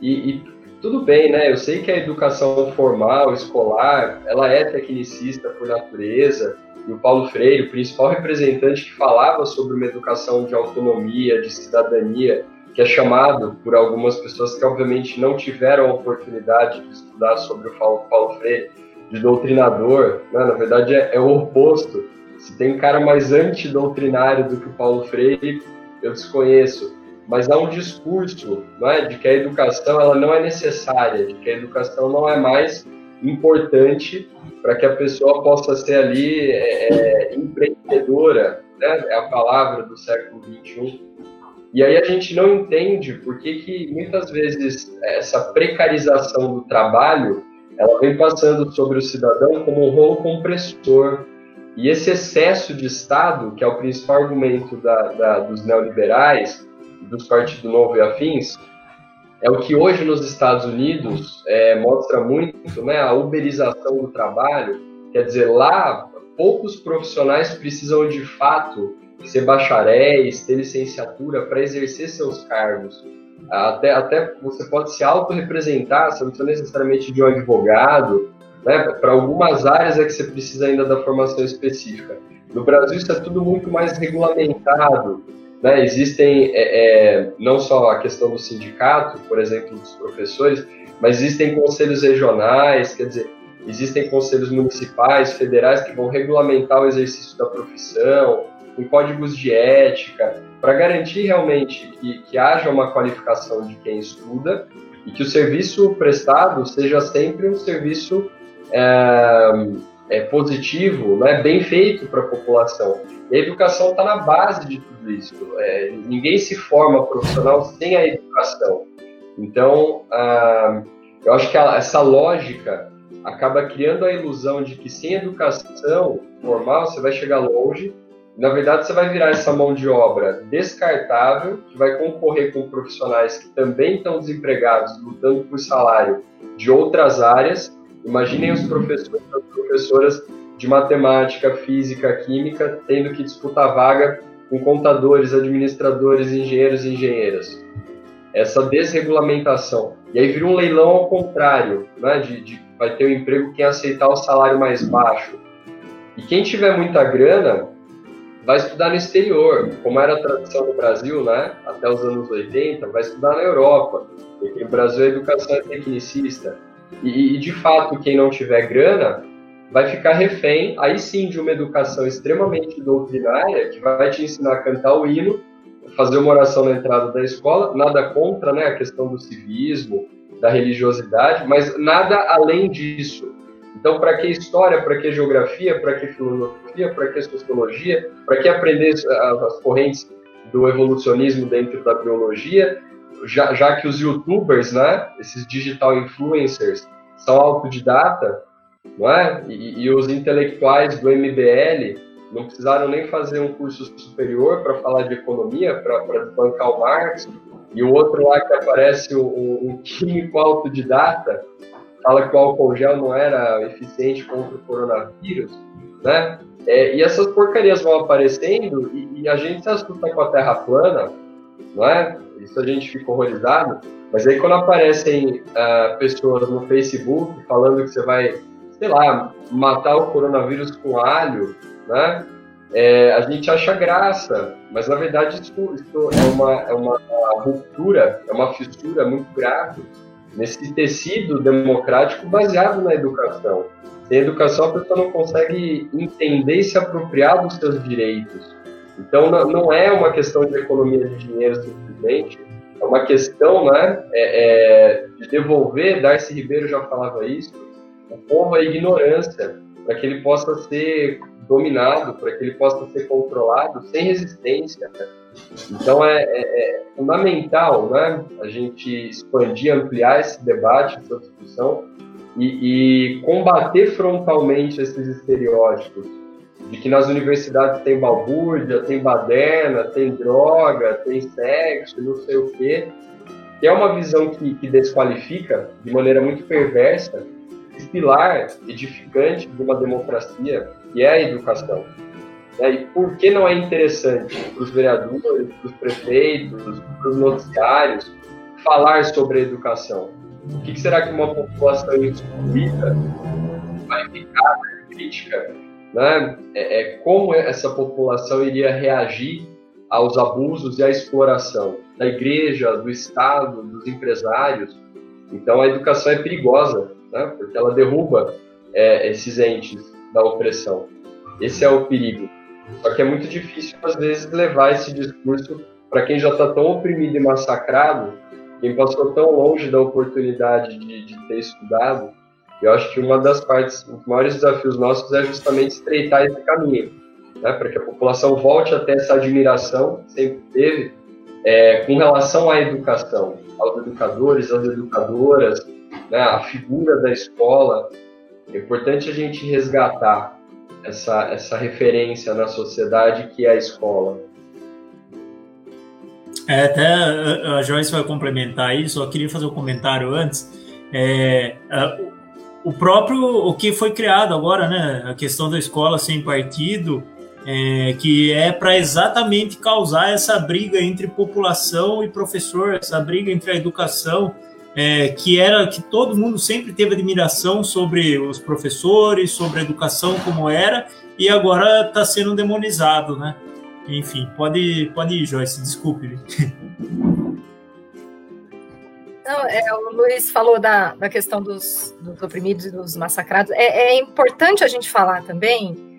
E, e, tudo bem, né? Eu sei que a educação formal, escolar, ela é tecnicista por natureza, e o Paulo Freire, o principal representante que falava sobre uma educação de autonomia, de cidadania, que é chamado por algumas pessoas que obviamente não tiveram a oportunidade de estudar sobre o Paulo Freire, de doutrinador, né? na verdade é, é, o oposto. Se tem um cara mais antidoutrinário do que o Paulo Freire, eu desconheço. Mas há um discurso é, de que a educação ela não é necessária, de que a educação não é mais importante para que a pessoa possa ser ali é, é, empreendedora, né? é a palavra do século XXI. E aí a gente não entende por que, que muitas vezes essa precarização do trabalho ela vem passando sobre o cidadão como um rolo compressor. E esse excesso de Estado, que é o principal argumento da, da, dos neoliberais, dos partidos novo e afins, é o que hoje nos Estados Unidos é, mostra muito né, a uberização do trabalho. Quer dizer, lá poucos profissionais precisam de fato ser bacharéis, ter licenciatura para exercer seus cargos. Até, até você pode se autorrepresentar, você não precisa necessariamente de um advogado, né? Para algumas áreas é que você precisa ainda da formação específica. No Brasil isso é tudo muito mais regulamentado, né? Existem é, é, não só a questão do sindicato, por exemplo, dos professores, mas existem conselhos regionais, quer dizer, existem conselhos municipais, federais que vão regulamentar o exercício da profissão, com códigos de ética, para garantir realmente que, que haja uma qualificação de quem estuda e que o serviço prestado seja sempre um serviço é, é positivo, né, bem feito para a população. E a educação está na base de tudo isso. É, ninguém se forma profissional sem a educação. Então, ah, eu acho que a, essa lógica acaba criando a ilusão de que sem educação formal você vai chegar longe na verdade, você vai virar essa mão de obra descartável, que vai concorrer com profissionais que também estão desempregados, lutando por salário de outras áreas. Imaginem os professores e professoras de matemática, física, química, tendo que disputar vaga com contadores, administradores, engenheiros e engenheiras. Essa desregulamentação. E aí vira um leilão ao contrário, né? de, de vai ter o um emprego quem aceitar o salário mais baixo. E quem tiver muita grana vai estudar no exterior, como era a tradição no Brasil, né? Até os anos 80, vai estudar na Europa, porque no Brasil a educação é tecnicista. E, e, de fato, quem não tiver grana vai ficar refém, aí sim, de uma educação extremamente doutrinária, que vai te ensinar a cantar o hino, fazer uma oração na entrada da escola, nada contra né, a questão do civismo, da religiosidade, mas nada além disso. Então, para que história, para que geografia, para que filosofia, para que sociologia, para que aprender as correntes do evolucionismo dentro da biologia, já, já que os youtubers, né, esses digital influencers, são autodidata, não é? E, e os intelectuais do MBL não precisaram nem fazer um curso superior para falar de economia, para bancar o Marx, e o outro lá que aparece, um, um químico autodidata, fala que o álcool gel não era eficiente contra o coronavírus, né? É, e essas porcarias vão aparecendo e, e, a gente se assusta com a Terra plana, não é? Isso a gente fica horrorizado. Mas aí quando aparecem uh, pessoas no Facebook falando que você vai, sei lá, matar o coronavírus com alho, né? É, a gente acha graça, mas na verdade isso, isso é, uma, é uma ruptura, é uma fissura muito grave nesse tecido democrático baseado na educação. Sem educação, a pessoa não consegue entender e se apropriar dos seus direitos. Então, não é uma questão de economia de dinheiro simplesmente, é uma questão né, é, é, de devolver, Darcy Ribeiro já falava isso, o povo à ignorância, para que ele possa ser dominado, para que ele possa ser controlado sem resistência. Né? Então é, é, é, fundamental né, a gente expandir, ampliar esse debate, essa discussão e, e combater frontalmente esses estereótipos de que nas universidades tem balbúrdia, tem baderna, tem droga, tem sexo, não sei o quê. que é uma visão que, que desqualifica de maneira muito perversa o pilar edificante de uma democracia, que é a educação. Né? E por que não é interessante para os vereadores, para os prefeitos, para os noticiários falar sobre a educação? O que será que uma população excluída, qualificada, crítica, né? É, é, como essa população iria reagir aos abusos e à exploração da igreja, do Estado, dos empresários? Então a educação é perigosa, né? porque ela derruba é, esses entes da opressão. Esse é o perigo. Só que é muito difícil, às vezes, levar esse discurso para quem já está tão oprimido e massacrado, quem passou tão longe da oportunidade de, de ter estudado. Eu acho que uma das partes, um dos maiores desafios nossos é justamente estreitar esse caminho, né, para que a população volte a ter essa admiração que sempre teve é, com relação à educação, aos educadores, às educadoras, né, a figura da escola. É importante a gente resgatar essa, essa referência na sociedade que é a escola. É, até a Joyce vai complementar isso, só queria fazer um comentário antes. É, o próprio, o que foi criado agora, né, a questão da escola sem partido, é, que é para exatamente causar essa briga entre população e professor, essa briga entre a educação, é, que era que todo mundo sempre teve admiração sobre os professores, sobre a educação como era, e agora está sendo demonizado, né? Enfim, pode, pode ir, Joyce, desculpe. Não, é, o Luiz falou da, da questão dos, dos oprimidos e dos massacrados. É, é importante a gente falar também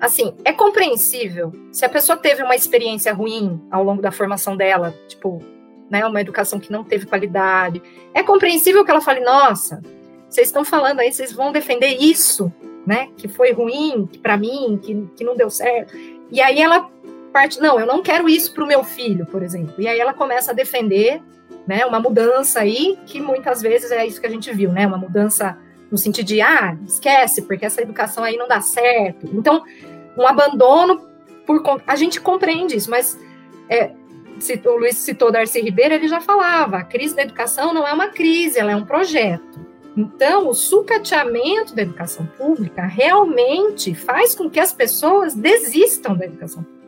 assim, é compreensível se a pessoa teve uma experiência ruim ao longo da formação dela, tipo, né, uma educação que não teve qualidade. É compreensível que ela fale, nossa, vocês estão falando aí, vocês vão defender isso, né, que foi ruim para mim, que, que não deu certo. E aí ela parte, não, eu não quero isso para o meu filho, por exemplo. E aí ela começa a defender, né, uma mudança aí que muitas vezes é isso que a gente viu, né, uma mudança no sentido de, ah, esquece, porque essa educação aí não dá certo. Então, um abandono por a gente compreende isso, mas é, o Luiz citou Darcy Ribeiro, ele já falava, a crise da educação não é uma crise, ela é um projeto. Então, o sucateamento da educação pública realmente faz com que as pessoas desistam da educação pública.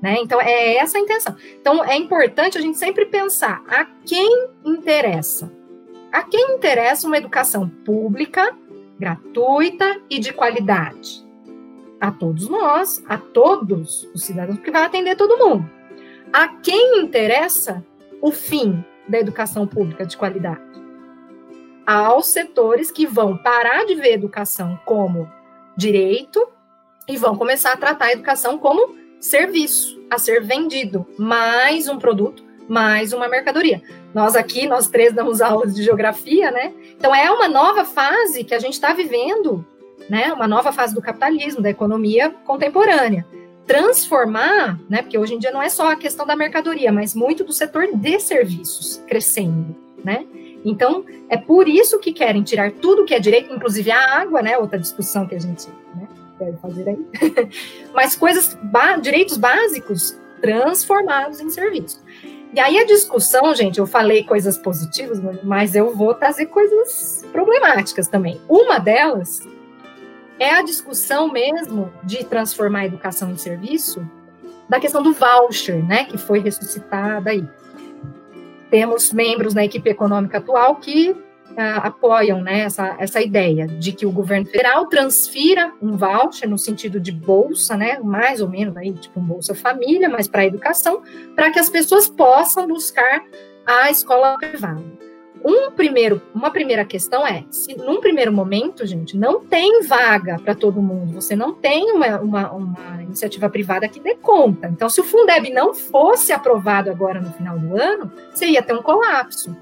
Né? Então, é essa a intenção. Então, é importante a gente sempre pensar a quem interessa. A quem interessa uma educação pública, gratuita e de qualidade? A todos nós, a todos os cidadãos, porque vai atender todo mundo a quem interessa o fim da educação pública de qualidade? Aos setores que vão parar de ver educação como direito e vão começar a tratar a educação como serviço a ser vendido, mais um produto, mais uma mercadoria. Nós aqui, nós três damos aulas de geografia, né? Então é uma nova fase que a gente está vivendo, né? Uma nova fase do capitalismo, da economia contemporânea transformar, né, porque hoje em dia não é só a questão da mercadoria, mas muito do setor de serviços crescendo, né? Então, é por isso que querem tirar tudo que é direito, inclusive a água, né, outra discussão que a gente deve fazer aí, mas coisas, direitos básicos transformados em serviço. E aí a discussão, gente, eu falei coisas positivas, mas eu vou trazer coisas problemáticas também. Uma delas é a discussão mesmo de transformar a educação em serviço da questão do voucher, né, que foi ressuscitada aí. Temos membros na equipe econômica atual que uh, apoiam né, essa, essa ideia de que o governo federal transfira um voucher no sentido de bolsa, né, mais ou menos aí, tipo um Bolsa Família, mas para a educação, para que as pessoas possam buscar a escola privada. Um primeiro, uma primeira questão é, se num primeiro momento, gente, não tem vaga para todo mundo, você não tem uma, uma, uma, iniciativa privada que dê conta. Então, se o Fundeb não fosse aprovado agora no final do ano, você ia ter um colapso,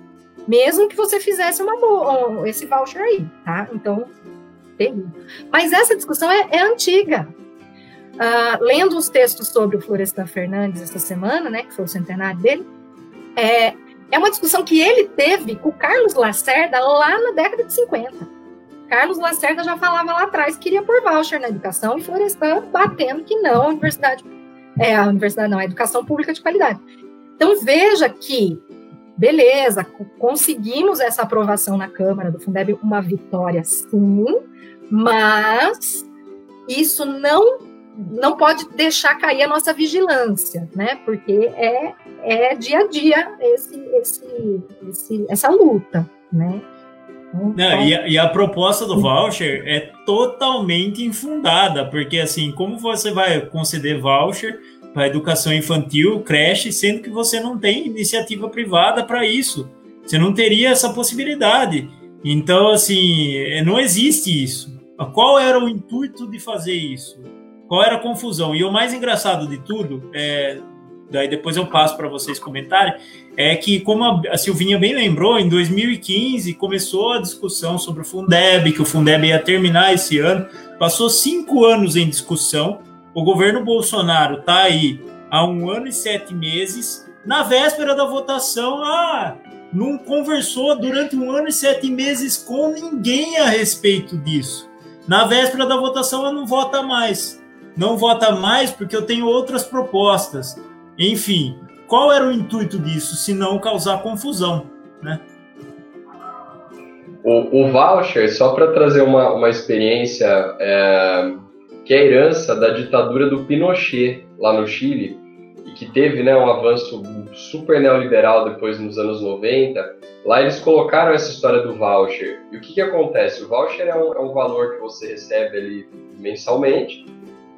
mesmo que você fizesse uma boa, esse voucher aí, tá? Então, terrível. Mas essa discussão é, é antiga. Uh, lendo os textos sobre o Florestan Fernandes essa semana, né, que foi o centenário dele, é, é uma discussão que ele teve com o Carlos Lacerda lá na década de 50. Carlos Lacerda já falava lá atrás que queria pôr voucher na educação e Florestan batendo que não, a universidade, é, a universidade não, a educação pública de qualidade. Então veja que beleza, conseguimos essa aprovação na Câmara do Fundeb, uma vitória sim, mas isso não não pode deixar cair a nossa vigilância, né? Porque é, é dia a dia esse, esse, esse essa luta, né? Então, Não, e, a, e, a, proposta do voucher é totalmente infundada, porque assim, como você vai conceder voucher para educação infantil, creche, sendo que você não tem iniciativa privada para isso? Você não teria essa possibilidade. Então, assim, é, não existe isso. Qual era o intuito de fazer isso? Qual era a confusão? E o mais engraçado de tudo, é, daí depois eu passo para vocês comentarem, é que, como a Silvinha bem lembrou, em 2015 começou a discussão sobre o Fundeb, que o Fundeb ia terminar esse ano, passou cinco anos em discussão, o governo Bolsonaro está aí há um ano e sete meses, na véspera da votação, ah, não conversou durante um ano e sete meses com ninguém a respeito disso. Na véspera da votação, ela não vota mais não vota mais porque eu tenho outras propostas. Enfim, qual era o intuito disso, se não causar confusão, né? O, o voucher, só para trazer uma, uma experiência, é, que é a herança da ditadura do Pinochet lá no Chile, e que teve né, um avanço super neoliberal depois nos anos 90, lá eles colocaram essa história do voucher. E o que, que acontece? O voucher é um, é um valor que você recebe ali mensalmente,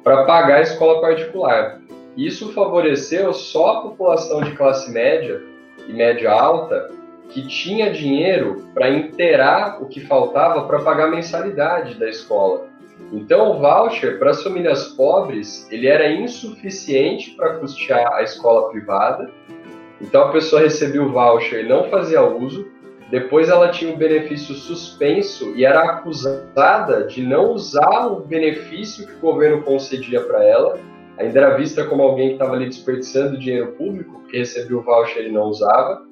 para pagar a escola particular. Isso favoreceu só a população de classe média e média alta que tinha dinheiro para inteirar o que faltava para pagar a mensalidade da escola. Então, o voucher para as famílias pobres ele era insuficiente para custear a escola privada. Então, a pessoa recebia o voucher e não fazia uso, depois ela tinha o benefício suspenso e era acusada de não usar o benefício que o governo concedia para ela. Ainda era vista como alguém que estava ali desperdiçando dinheiro público, porque recebia o voucher e não usava.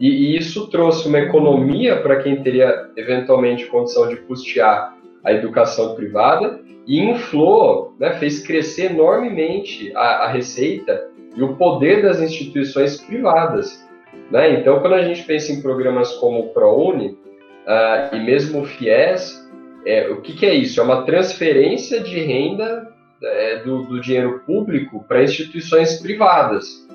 E, e isso trouxe uma economia para quem teria eventualmente condição de custear a educação privada e inflou, né, fez crescer enormemente a, a receita e o poder das instituições privadas. Né? Então, quando a gente pensa em programas como o ProUni uh, e mesmo o FIES, é, o que, que, é isso? É uma transferência de renda é, do, do, dinheiro público para instituições privadas.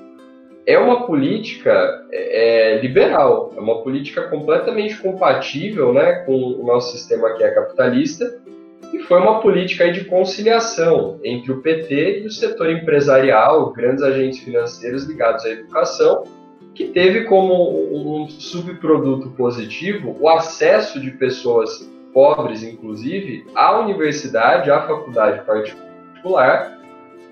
É uma política é, é, liberal, é uma política completamente compatível né, com o nosso sistema que é capitalista e foi uma política de conciliação entre o PT e o setor empresarial, grandes agentes financeiros ligados à educação, que teve como um subproduto positivo o acesso de pessoas pobres, inclusive, à universidade, à faculdade particular,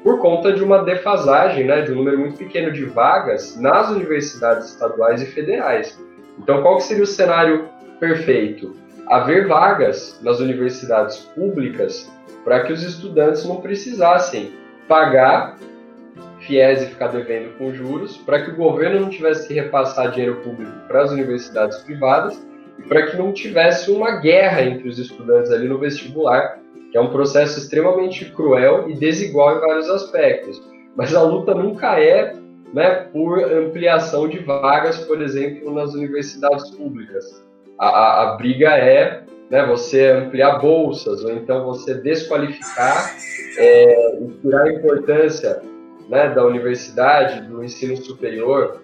por conta de uma defasagem, né, de um número muito pequeno de vagas nas universidades estaduais e federais. Então, qual seria o cenário perfeito? Haver vagas nas universidades públicas para que os estudantes não precisassem pagar FIES e ficar devendo com juros, para que o governo não tivesse que repassar dinheiro público para as universidades privadas e para que não tivesse uma guerra entre os estudantes ali no vestibular, é um processo extremamente cruel e desigual em vários aspectos. Mas a luta nunca é né, por ampliação de vagas, por exemplo, nas universidades públicas. A, a, a briga é né, você ampliar bolsas, ou então você desqualificar é, e tirar a importância né, da universidade, do ensino superior,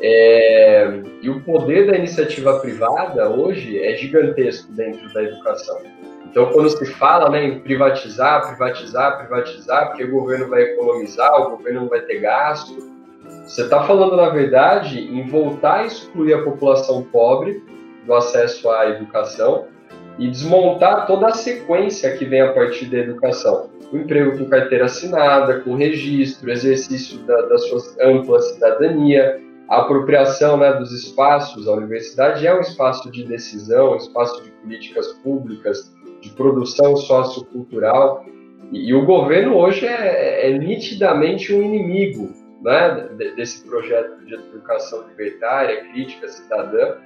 é, e o poder da iniciativa privada hoje é gigantesco dentro da educação. Então, quando se fala né, em privatizar, privatizar, privatizar, porque o governo vai economizar, o governo não vai ter gasto, você está falando, na verdade, em voltar a excluir a população pobre do acesso à educação e desmontar toda a sequência que vem a partir da educação o emprego com carteira assinada, com registro, exercício da, da sua ampla cidadania, a apropriação né, dos espaços. A universidade é um espaço de decisão, um espaço de políticas públicas, de produção sociocultural. E, e o governo hoje é, é, nitidamente um inimigo né, desse projeto de educação libertária, crítica cidadã,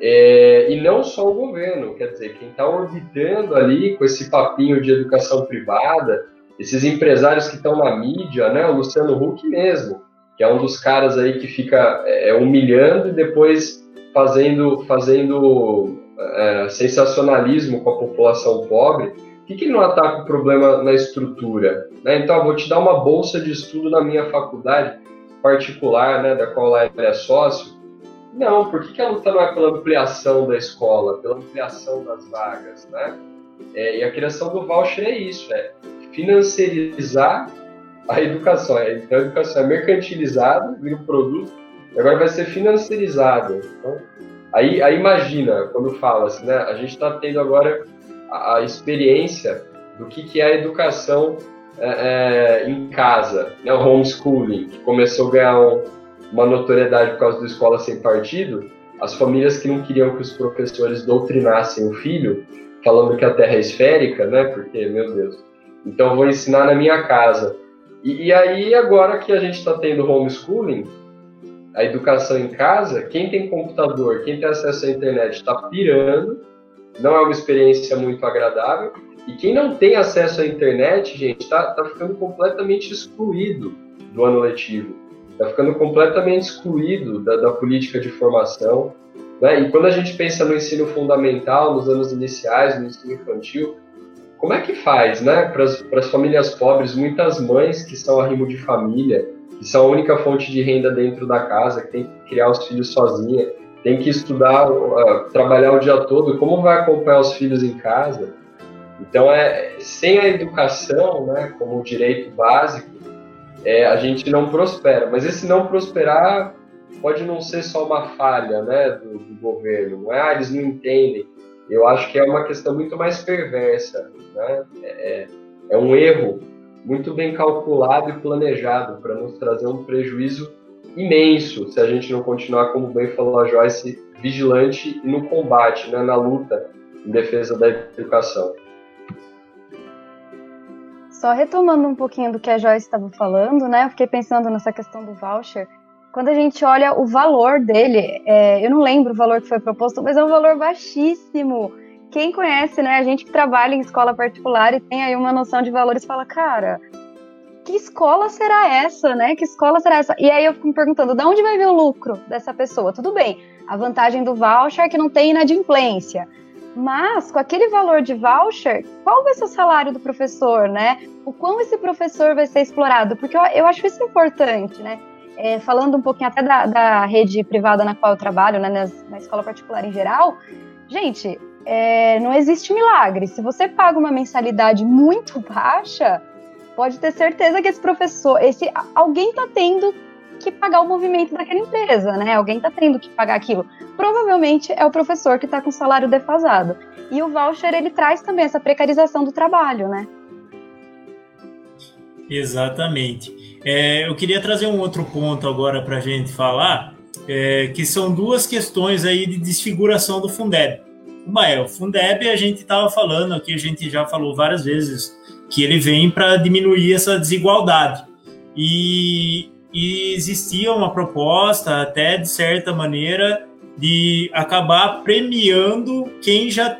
é, e não só o governo, quer dizer, quem está orbitando ali com esse papinho de educação privada, esses empresários que estão na mídia, né, o Luciano Huck mesmo, que é um dos caras aí que fica é, humilhando e depois fazendo, fazendo é, sensacionalismo com a população pobre, por que, que ele não ataca o problema na estrutura? Né? Então, vou te dar uma bolsa de estudo na minha faculdade particular, né, da qual ele é sócio. Não, por que, que a luta não é pela ampliação da escola, pela ampliação das vagas, né? É, e a criação do voucher é isso, é financiarizar a educação. É, então, a educação é mercantilizada, vira um produto, e agora vai ser financiarizada. Então, aí, aí imagina, quando fala assim, né, a gente está tendo agora a, a, experiência do que, que é a educação é, é, em casa, né, o homeschooling, que começou a ganhar um, uma notoriedade por causa da escola sem partido, as famílias que não queriam que os professores doutrinassem o filho, falando que a Terra é esférica, né, porque, meu Deus, então vou ensinar na minha casa. E, e aí, agora que a gente está tendo homeschooling, a educação em casa, quem tem computador, quem tem acesso à internet está pirando, não é uma experiência muito agradável. E quem não tem acesso à internet, gente, está tá ficando completamente excluído do ano letivo. Está ficando completamente excluído da, da política de formação. Né? E quando a gente pensa no ensino fundamental, nos anos iniciais, no ensino infantil, como é que faz, né? Para as famílias pobres, muitas mães que são arrimo de família, que são a única fonte de renda dentro da casa, que tem que criar os filhos sozinha, tem que estudar, trabalhar o dia todo, como vai acompanhar os filhos em casa? Então, é, sem a educação, né, como direito básico, é, a gente não prospera. Mas esse não prosperar pode não ser só uma falha né, do, do governo, não é? Ah, eles não entendem. Eu acho que é uma questão muito mais perversa. Né? É, é, é um erro muito bem calculado e planejado para nos trazer um prejuízo imenso se a gente não continuar, como bem falou a Joyce, vigilante no combate, né, na luta em defesa da educação. Só retomando um pouquinho do que a Joyce estava falando, né? Eu fiquei pensando nessa questão do voucher. Quando a gente olha o valor dele, é, eu não lembro o valor que foi proposto, mas é um valor baixíssimo. Quem conhece, né? A gente que trabalha em escola particular e tem aí uma noção de valores, fala, cara, que escola será essa, né? Que escola será essa? E aí eu fico me perguntando, de onde vai vir o lucro dessa pessoa? Tudo bem, a vantagem do voucher é que não tem inadimplência. Mas, com aquele valor de voucher, qual vai ser o salário do professor, né? O quão esse professor vai ser explorado? Porque eu, eu acho isso importante, né? É, falando um pouquinho até da, da, rede privada na qual eu trabalho, né, na, na escola particular em geral, gente, é, não existe milagre. Se você paga uma mensalidade muito baixa, pode ter certeza que esse professor, esse alguém está tendo que pagar o movimento daquela empresa, né? Alguém está tendo que pagar aquilo. Provavelmente é o professor que está com salário defasado. E o voucher ele traz também essa precarização do trabalho, né? Exatamente. É, eu queria trazer um outro ponto agora para a gente falar, é, que são duas questões aí de desfiguração do Fundeb. Uma é o Fundeb, a gente estava falando aqui, a gente já falou várias vezes que ele vem para diminuir essa desigualdade. E, e existia uma proposta, até de certa maneira, de acabar premiando quem já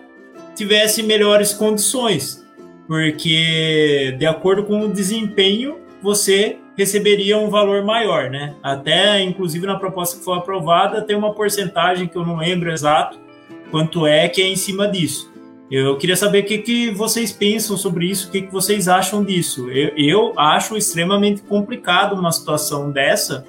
tivesse melhores condições, porque de acordo com o desempenho você receberia um valor maior, né? Até inclusive na proposta que foi aprovada tem uma porcentagem que eu não lembro exato quanto é que é em cima disso. Eu queria saber o que, que vocês pensam sobre isso, o que, que vocês acham disso. Eu, eu acho extremamente complicado uma situação dessa,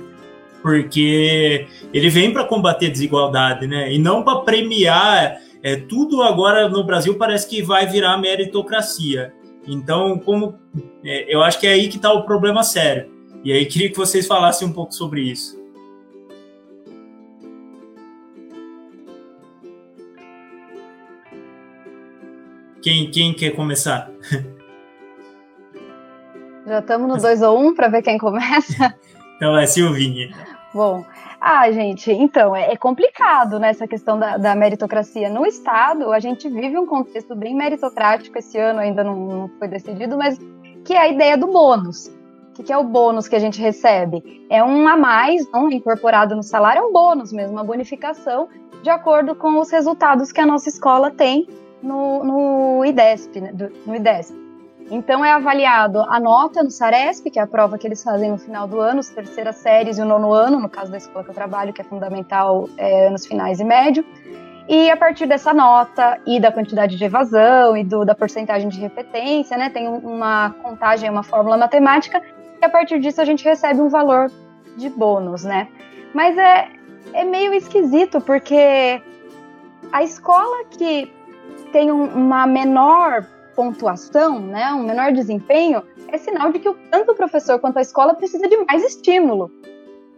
porque ele vem para combater desigualdade, né? E não para premiar. É, tudo agora no Brasil parece que vai virar meritocracia. Então, como é, eu acho que é aí que está o problema sério. E aí queria que vocês falassem um pouco sobre isso. Quem, quem quer começar? Já estamos no 2 ou 1 um para ver quem começa? Então é Silvinha. Bom, ah, gente, então, é, é complicado nessa né, questão da, da, meritocracia. No Estado, a gente vive um contexto bem meritocrático, esse ano ainda não, não foi decidido, mas que é a ideia do bônus. O que, que é o bônus que a gente recebe? É um a mais, não incorporado no salário, é um bônus mesmo, uma bonificação de acordo com os resultados que a nossa escola tem no, no IDESP, né, no IDESP. Então é avaliado a nota no SARESP, que é a prova que eles fazem no final do ano, as terceiras séries e o nono ano, no caso da escola que eu trabalho, que é fundamental é, anos finais e médio. E a partir dessa nota e da quantidade de evasão e do, da porcentagem de repetência, né, tem uma contagem, uma fórmula matemática, e a partir disso a gente recebe um valor de bônus, né? Mas é, é meio esquisito, porque a escola que tem um, uma menor pontuação, né, um menor desempenho, é sinal de que tanto o professor quanto a escola precisa de mais estímulo.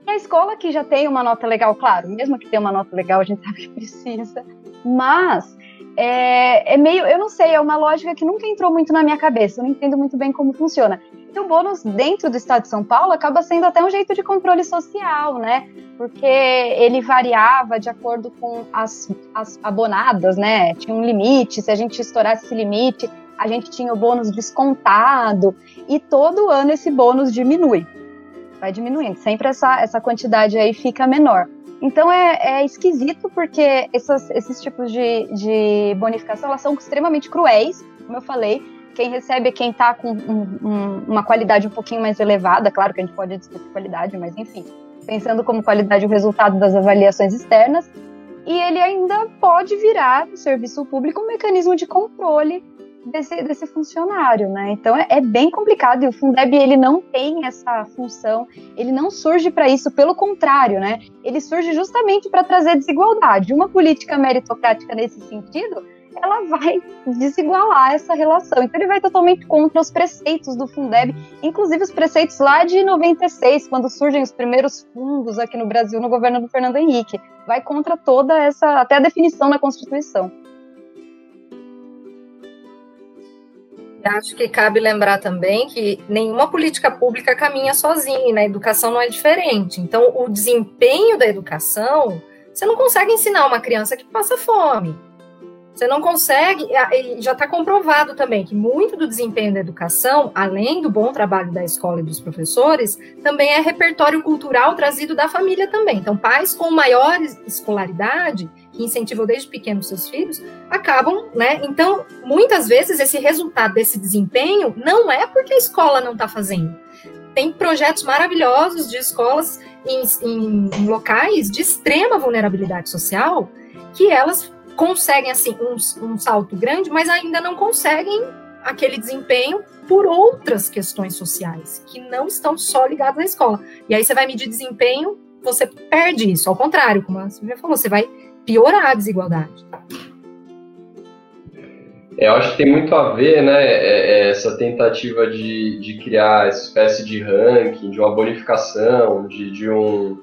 E a escola que já tem uma nota legal, claro, mesmo que tenha uma nota legal, a gente sabe que precisa, mas é, é, meio, eu não sei, é uma lógica que nunca entrou muito na minha cabeça, eu não entendo muito bem como funciona. E o bônus dentro do estado de São Paulo acaba sendo até um jeito de controle social, né? Porque ele variava de acordo com as, as abonadas, né? Tinha um limite, se a gente estourasse esse limite, a gente tinha o bônus descontado, e todo ano esse bônus diminui. Vai diminuindo, sempre essa, essa quantidade aí fica menor. Então é, é esquisito porque essas, esses tipos de, de bonificação elas são extremamente cruéis, como eu falei. Quem recebe é quem está com um, um, uma qualidade um pouquinho mais elevada, claro que a gente pode discutir qualidade, mas enfim, pensando como qualidade o resultado das avaliações externas, e ele ainda pode virar o serviço público um mecanismo de controle desse, desse funcionário, né? Então é, é, bem complicado e o Fundeb ele não tem essa função, ele não surge para isso, pelo contrário, né? Ele surge justamente para trazer desigualdade. Uma política meritocrática nesse sentido, ela vai desigualar essa relação. Então ele vai totalmente contra os preceitos do Fundeb, inclusive os preceitos lá de 96, quando surgem os primeiros fundos aqui no Brasil no governo do Fernando Henrique. Vai contra toda essa, até a definição na Constituição. Acho que cabe lembrar também que nenhuma política pública caminha sozinha, e na educação não é diferente. Então, o desempenho da educação, você não consegue ensinar uma criança que passa fome. Você não consegue, já está comprovado também que muito do desempenho da educação, além do bom trabalho da escola e dos professores, também é repertório cultural trazido da família também. Então, pais com maior escolaridade que incentivam desde pequenos seus filhos, acabam, né? Então, muitas vezes esse resultado desse desempenho não é porque a escola não está fazendo. Tem projetos maravilhosos de escolas em, em, em locais de extrema vulnerabilidade social que elas conseguem assim um, um salto grande, mas ainda não conseguem aquele desempenho por outras questões sociais que não estão só ligadas à escola. E aí você vai medir desempenho, você perde isso. Ao contrário, como a Silvia falou, você vai piorar a desigualdade. É, eu acho que tem muito a ver, né, é, é, essa tentativa de, de criar essa espécie de ranking, de uma bonificação, de, de um,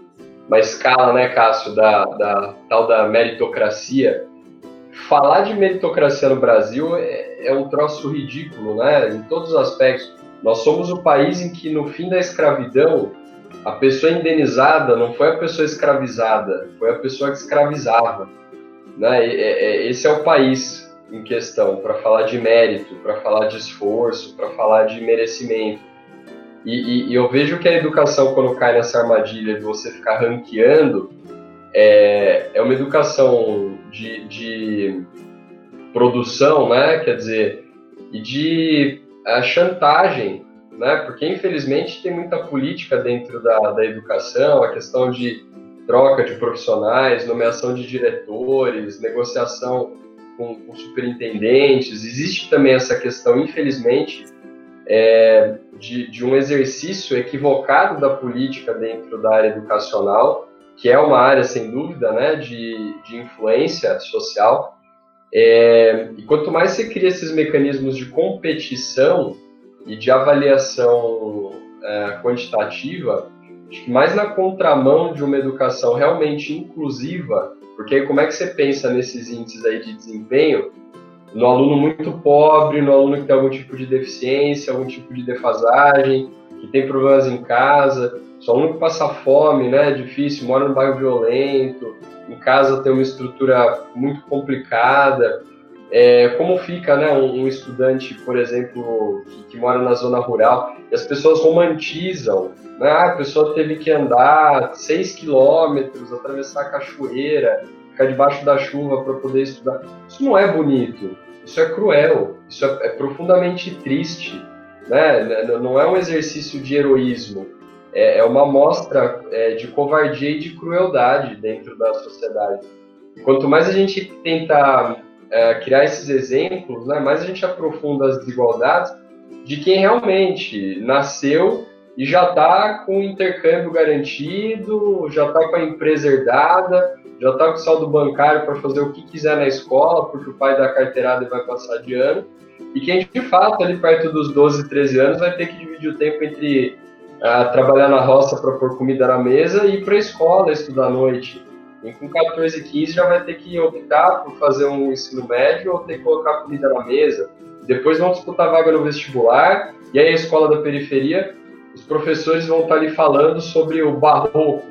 uma escala, né, Cássio, da, da tal da meritocracia. Falar de meritocracia no Brasil é, é um troço ridículo, né, em todos os aspectos. Nós somos o país em que, no fim da escravidão, a pessoa indenizada não foi a pessoa escravizada, foi a pessoa que escravizava. Né? esse é o país em questão, para falar de mérito, para falar de esforço, para falar de merecimento. E, e, e, eu vejo que a educação, quando cai nessa armadilha de você ficar ranqueando, é, é uma educação de, de produção, né? quer dizer, e de a chantagem né? Porque infelizmente tem muita política dentro da, da educação, a questão de troca de profissionais, nomeação de diretores, negociação com, com superintendentes. Existe também essa questão, infelizmente, é, de, de, um exercício equivocado da política dentro da área educacional, que é uma área, sem dúvida, né, de, de influência social. É, e quanto mais você cria esses mecanismos de competição, e de avaliação é, quantitativa, acho que mais na contramão de uma educação realmente inclusiva, porque como é que você pensa nesses índices aí de desempenho no aluno muito pobre, no aluno que tem algum tipo de deficiência, algum tipo de defasagem, que tem problemas em casa, só aluno que passa fome, né, difícil, mora num bairro violento, em casa tem uma estrutura muito complicada, é, como fica né, um, um, estudante, por exemplo, que, que, mora na zona rural, e as pessoas romantizam. Né? Ah, a pessoa teve que andar 6 quilômetros, atravessar a cachoeira, ficar debaixo da chuva para poder estudar. Isso não é bonito. isso é cruel, isso é, é profundamente triste, né? Não é um exercício de heroísmo, é, é uma mostra é, de covardia e de crueldade dentro da sociedade. Quanto mais a gente tenta é, criar esses exemplos, né, mais a gente aprofunda as desigualdades de quem realmente nasceu e já está com o intercâmbio garantido, já está com a empresa herdada, já está com o saldo bancário para fazer o que quiser na escola, porque o pai dá carteirada e vai passar de ano. E quem de fato, ali perto dos 12, 13 anos, vai ter que dividir o tempo entre uh, trabalhar na roça para pôr comida na mesa e ir para a escola estudar à noite. E com 14, 15 já vai ter que optar por fazer um ensino médio ou ter que colocar comida na mesa. Depois vão disputar vaga no vestibular, e aí a escola da periferia, os professores vão estar ali falando sobre o barroco,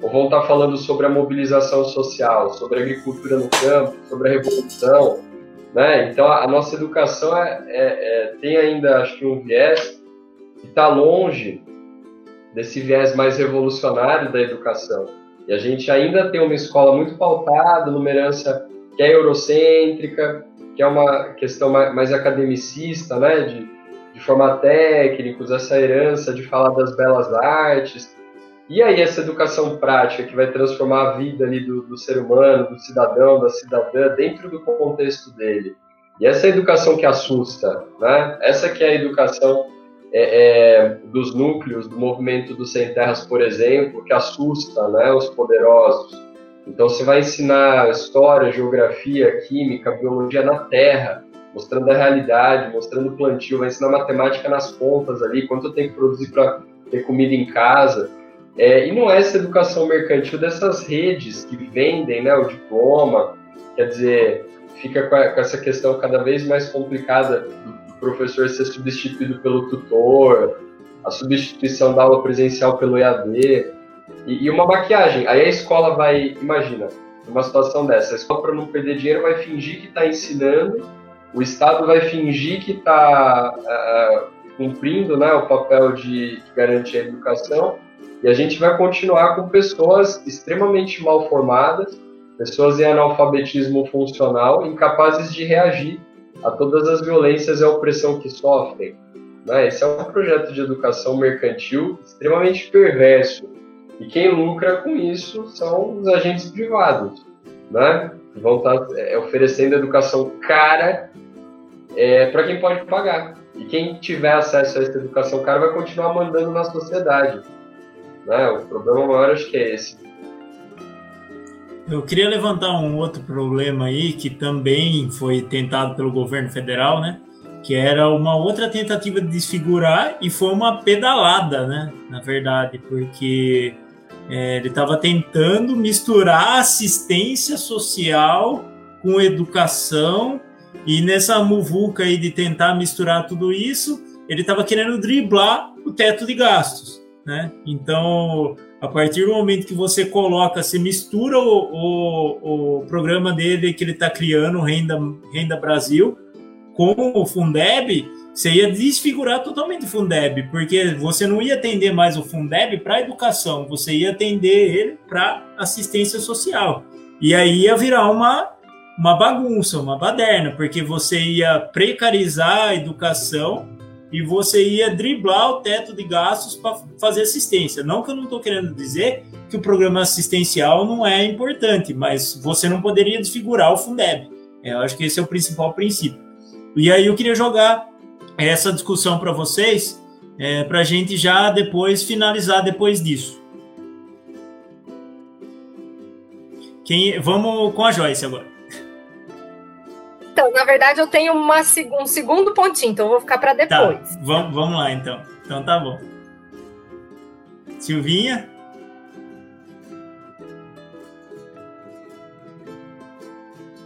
ou vão estar falando sobre a mobilização social, sobre a agricultura no campo, sobre a revolução. Né? Então a, nossa educação é, é, é, tem ainda, acho que, um viés que está longe desse viés mais revolucionário da educação. E a gente ainda tem uma escola muito pautada numa herança que é eurocêntrica, que é uma questão mais academicista, né, de, de formar técnicos, essa herança de falar das belas artes. E aí essa educação prática que vai transformar a vida ali do, do ser humano, do cidadão, da cidadã, dentro do contexto dele. E essa educação que assusta, né? Essa que é a educação é, é, dos núcleos do movimento dos sem terras, por exemplo, que assusta né, os poderosos. Então você vai ensinar história, geografia, química, biologia na terra, mostrando a realidade, mostrando o plantio, vai ensinar matemática nas contas ali, quanto eu tenho que produzir para ter comida em casa. É, e não é essa educação mercantil dessas redes que vendem né, o diploma, quer dizer, fica com essa questão cada vez mais complicada do professor ser substituído pelo tutor, a substituição da aula presencial pelo EAD e, e uma maquiagem. Aí a escola vai, imagina, uma situação dessa, a escola para não perder dinheiro vai fingir que está ensinando, o Estado vai fingir que está uh, é, cumprindo né, o papel de garantir a educação e a gente vai continuar com pessoas extremamente mal formadas, pessoas em analfabetismo funcional, incapazes de reagir a todas as violências e a opressão que sofrem. Né? Esse é um projeto de educação mercantil extremamente perverso. E quem lucra com isso são os agentes privados, né? que vão estar tá, é, oferecendo educação cara é, para quem pode pagar. E quem tiver acesso a essa educação cara vai continuar mandando na sociedade. Né? O problema maior acho que é esse. Eu queria levantar um outro problema aí que também foi tentado pelo governo federal, né? Que era uma outra tentativa de desfigurar e foi uma pedalada, né? Na verdade, porque é, ele estava tentando misturar assistência social com educação e nessa muvuca aí de tentar misturar tudo isso, ele estava querendo driblar o teto de gastos, né? Então a partir do momento que você coloca, você mistura o, o, o programa dele que ele está criando, Renda, Renda Brasil, com o Fundeb, você ia desfigurar totalmente o Fundeb, porque você não ia atender mais o Fundeb para educação, você ia atender ele para assistência social. E aí ia virar uma, uma bagunça, uma baderna, porque você ia precarizar a educação e você ia driblar o teto de gastos para fazer assistência. Não que eu não estou querendo dizer que o programa assistencial não é importante, mas você não poderia desfigurar o Fundeb. É, eu acho que esse é o principal princípio. E aí eu queria jogar essa discussão para vocês, é, para a gente já depois finalizar depois disso. Quem, vamos com a Joyce agora. Então, na verdade, eu tenho uma, um segundo pontinho, então eu vou ficar para tá, depois. Tá, vamos, vamos lá, então. Então tá bom. Silvinha?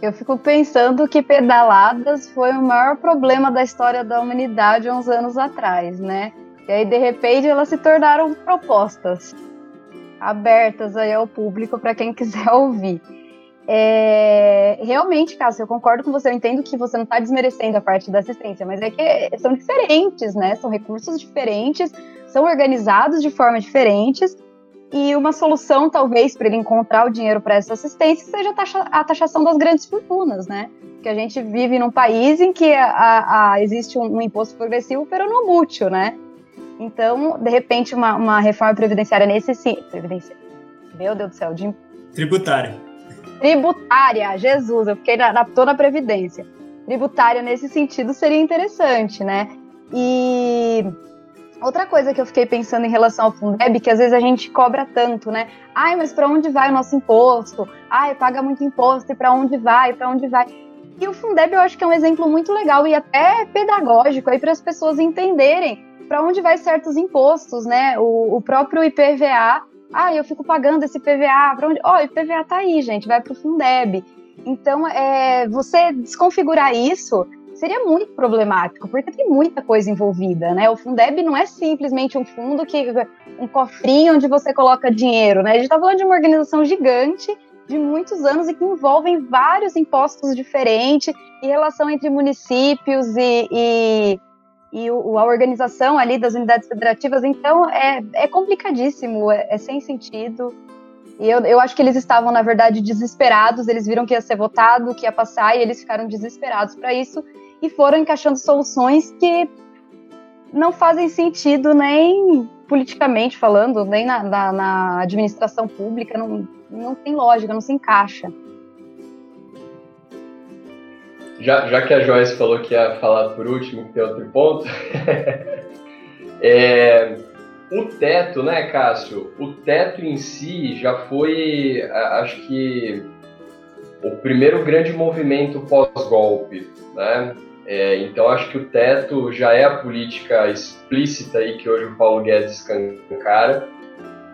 Eu fico pensando que pedaladas foi o maior problema da história da humanidade uns anos atrás, né? E aí, de repente, elas se tornaram propostas abertas aí ao público para quem quiser ouvir. É, realmente, Cássio, eu concordo com você. Eu entendo que você não está desmerecendo a parte da assistência, mas é que são diferentes, né? São recursos diferentes, são organizados de forma diferentes. E uma solução, talvez, para ele encontrar o dinheiro para essa assistência seja a, taxa, a taxação das grandes fortunas, né? porque a gente vive num país em que a, a, existe um, um, imposto progressivo, pero não mútil, né? Então, de repente, uma, uma reforma previdenciária nesse. Previdenciária. Meu Deus do céu, de... Tributária. Tributária, Jesus, eu fiquei na, na, tô Previdência. Tributária nesse sentido seria interessante, né? E outra coisa que eu fiquei pensando em relação ao Fundeb, que às vezes a gente cobra tanto, né? Ai, mas para onde vai o nosso imposto? Ai, paga muito imposto e para onde vai? Para onde vai? E o Fundeb eu acho que é um exemplo muito legal e até pedagógico aí para as pessoas entenderem para onde vai certos impostos, né? O, o, próprio IPVA, ah, eu fico pagando esse IPVA, para onde? Oh, o IPVA tá aí, gente, vai para o Fundeb. Então, é, você desconfigurar isso seria muito problemático, porque tem muita coisa envolvida, né? O Fundeb não é simplesmente um fundo que um cofrinho onde você coloca dinheiro, né? A gente está falando de uma organização gigante de muitos anos e que envolvem vários impostos diferentes e relação entre municípios e, e, e o, a organização ali das unidades federativas. Então é, é complicadíssimo, é, é sem sentido. E eu, eu acho que eles estavam, na verdade, desesperados. Eles viram que ia ser votado, que ia passar, e eles ficaram desesperados para isso e foram encaixando soluções que não fazem sentido nem politicamente falando, nem na, na, na administração pública, não, não tem lógica, não se encaixa. Já, já que a Joyce falou que ia falar por último, que tem outro ponto, é, o teto, né, Cássio? O teto em si já foi, acho que, o primeiro grande movimento pós-golpe, né? É, então acho que o teto já é a política explícita aí que hoje o Paulo Guedes escancara,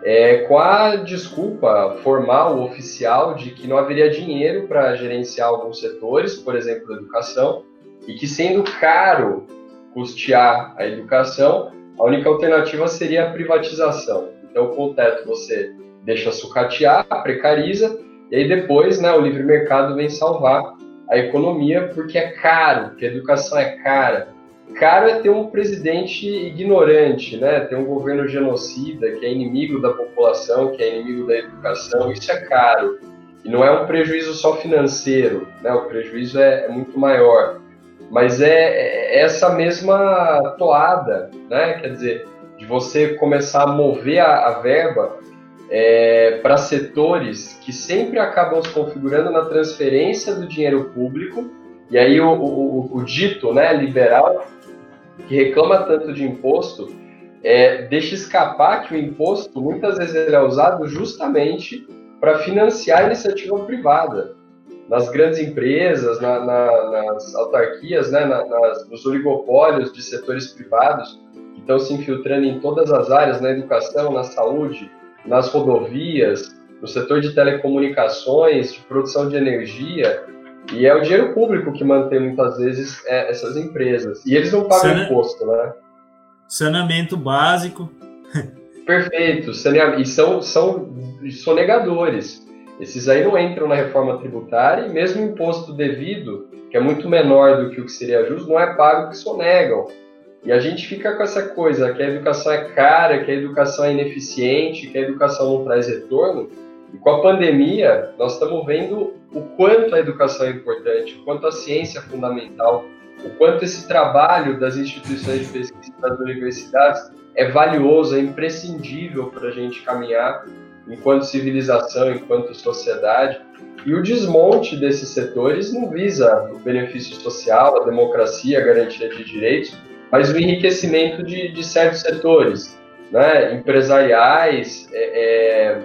é, com a desculpa formal, oficial, de que não haveria dinheiro para gerenciar alguns setores, por exemplo, a educação, e que sendo caro custear a educação, a única alternativa seria a privatização. Então, com o teto você deixa sucatear, precariza, e aí depois né, o livre mercado vem salvar a economia porque é caro, porque a educação é cara. Caro é ter um presidente ignorante, né? ter um governo genocida, que é inimigo da população, que é inimigo da educação, isso é caro. E não é um prejuízo só financeiro, né? o prejuízo é, é muito maior. Mas é, é essa mesma toada, né? quer dizer, de você começar a mover a, a verba é, para setores que sempre acabam se configurando na transferência do dinheiro público, e aí o, o, o dito né, liberal, que reclama tanto de imposto, é, deixa escapar que o imposto muitas vezes ele é usado justamente para financiar a iniciativa privada. Nas grandes empresas, na, na, nas autarquias, né, na, nas, nos oligopólios de setores privados, que estão se infiltrando em todas as áreas, na educação, na saúde, nas rodovias, no setor de telecomunicações, de produção de energia, e é o dinheiro público que mantém muitas vezes é, essas empresas. E eles não pagam Sana... imposto, né? Saneamento básico. Perfeito. E são, são sonegadores. Esses aí não entram na reforma tributária e mesmo o imposto devido, que é muito menor do que o que seria justo, não é pago que sonegam. E a gente fica com essa coisa que a educação é cara, que a educação é ineficiente, que a educação não traz retorno. E com a pandemia, nós estamos vendo o quanto a educação é importante, o quanto a ciência é fundamental, o quanto esse trabalho das instituições de pesquisa das universidades é valioso, é imprescindível para a gente caminhar enquanto civilização, enquanto sociedade. E o desmonte desses setores não visa o benefício social, a democracia, a garantia de direitos, mas o enriquecimento de, de certos setores, né, empresariais, é, é,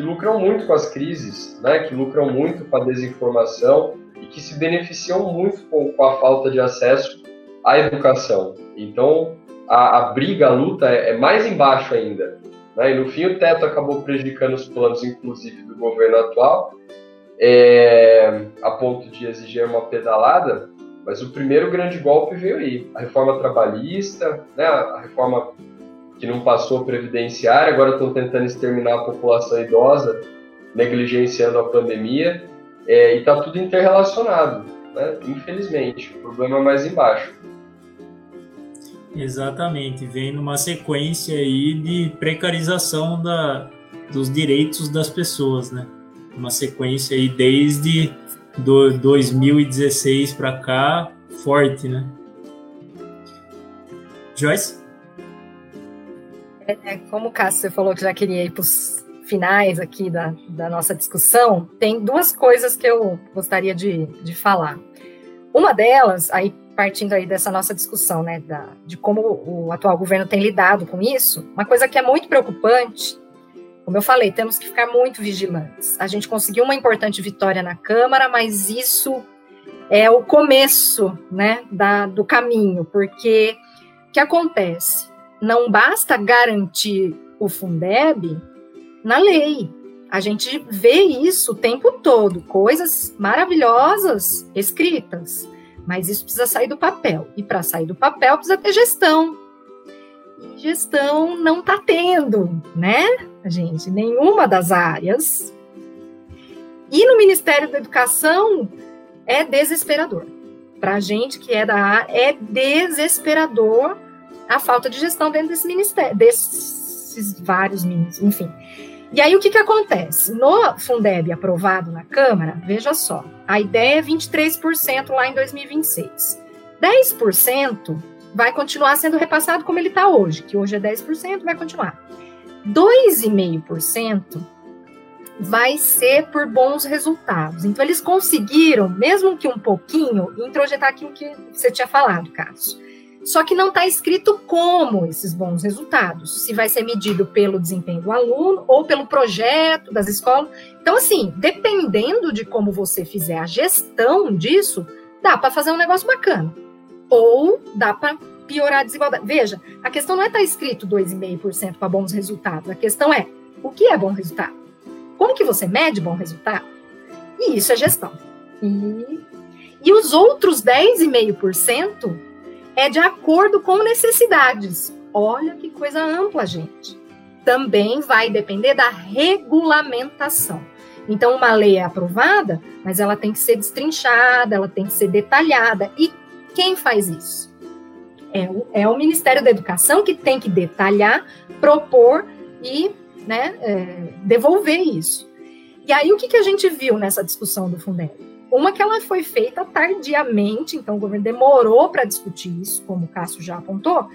que lucram muito com as crises, né, que lucram muito com a desinformação e que se beneficiam muito com, com a falta de acesso à educação. Então, a, a briga, a luta é, é mais embaixo ainda. Né, e no fim, o teto acabou prejudicando os planos, inclusive, do governo atual, é, a ponto de exigir uma pedalada, mas o primeiro grande golpe veio aí. A reforma trabalhista, né, a reforma que não passou previdenciária, agora estão tentando exterminar a população idosa, negligenciando a pandemia, é, e está tudo interrelacionado, né? infelizmente. O problema é mais embaixo. Exatamente, vem numa sequência aí de precarização da, dos direitos das pessoas, né? Uma sequência aí desde do 2016 para cá, forte, né? Joyce? É, como o Cássio falou que já queria ir para os finais aqui da, da nossa discussão, tem duas coisas que eu gostaria de, de falar. Uma delas, aí partindo aí dessa nossa discussão, né, da, de como o atual governo tem lidado com isso, uma coisa que é muito preocupante, como eu falei, temos que ficar muito vigilantes. A gente conseguiu uma importante vitória na Câmara, mas isso é o começo, né, da, do caminho, porque o que acontece? Não basta garantir o Fundeb na lei. A gente vê isso o tempo todo, coisas maravilhosas escritas, mas isso precisa sair do papel. E para sair do papel precisa ter gestão. E gestão não está tendo, né, gente? Nenhuma das áreas. E no Ministério da Educação é desesperador. Para a gente que é da área, é desesperador a falta de gestão dentro desse ministério, desses vários ministérios, enfim. E aí o que, que acontece? No Fundeb aprovado na Câmara, veja só, a ideia é 23% lá em 2026. 10% vai continuar sendo repassado como ele está hoje, que hoje é 10%, vai continuar. 2,5% vai ser por bons resultados. Então, eles conseguiram, mesmo que um pouquinho, introjetar aquilo que você tinha falado, Carlos só que não está escrito como esses bons resultados, se vai ser medido pelo desempenho do aluno ou pelo projeto das escolas. Então, assim, dependendo de como você fizer a gestão disso, dá para fazer um negócio bacana. Ou dá para piorar a desigualdade. Veja, a questão não é estar tá escrito 2,5% para bons resultados. A questão é o que é bom resultado? Como que você mede bom resultado? E isso é gestão. E, e os outros 10,5% é de acordo com necessidades. Olha que coisa ampla, gente. Também vai depender da regulamentação. Então, uma lei é aprovada, mas ela tem que ser destrinchada, ela tem que ser detalhada. E quem faz isso? É o, é o Ministério da Educação que tem que detalhar, propor e né, é, devolver isso. E aí, o que, que a gente viu nessa discussão do Fundeb? Uma que ela foi feita tardiamente, então o governo demorou para discutir isso, como o Cássio já apontou.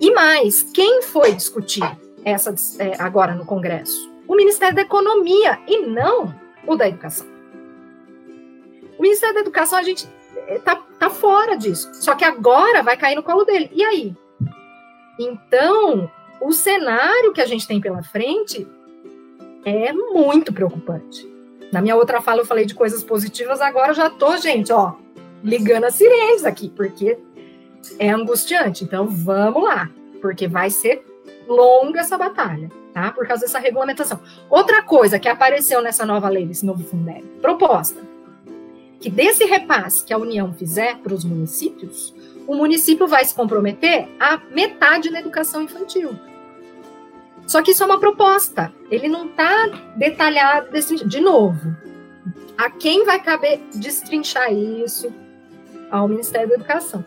E mais, quem foi discutir essa é, agora no Congresso? O Ministério da Economia e não o da Educação. O Ministério da Educação, a gente é, tá, tá fora disso. Só que agora vai cair no colo dele. E aí? Então, o cenário que a gente tem pela frente é muito preocupante. Na minha outra fala eu falei de coisas positivas, agora eu já tô, gente, ó, ligando as sirenes aqui, porque é angustiante. Então vamos lá, porque vai ser longa essa batalha, tá? Por causa dessa regulamentação. Outra coisa que apareceu nessa nova lei, desse novo Fundeb, proposta que desse repasse que a União fizer para os municípios, o município vai se comprometer a metade na educação infantil. Só que isso é uma proposta. Ele não está detalhado desse de novo. A quem vai caber destrinchar isso? Ao Ministério da Educação.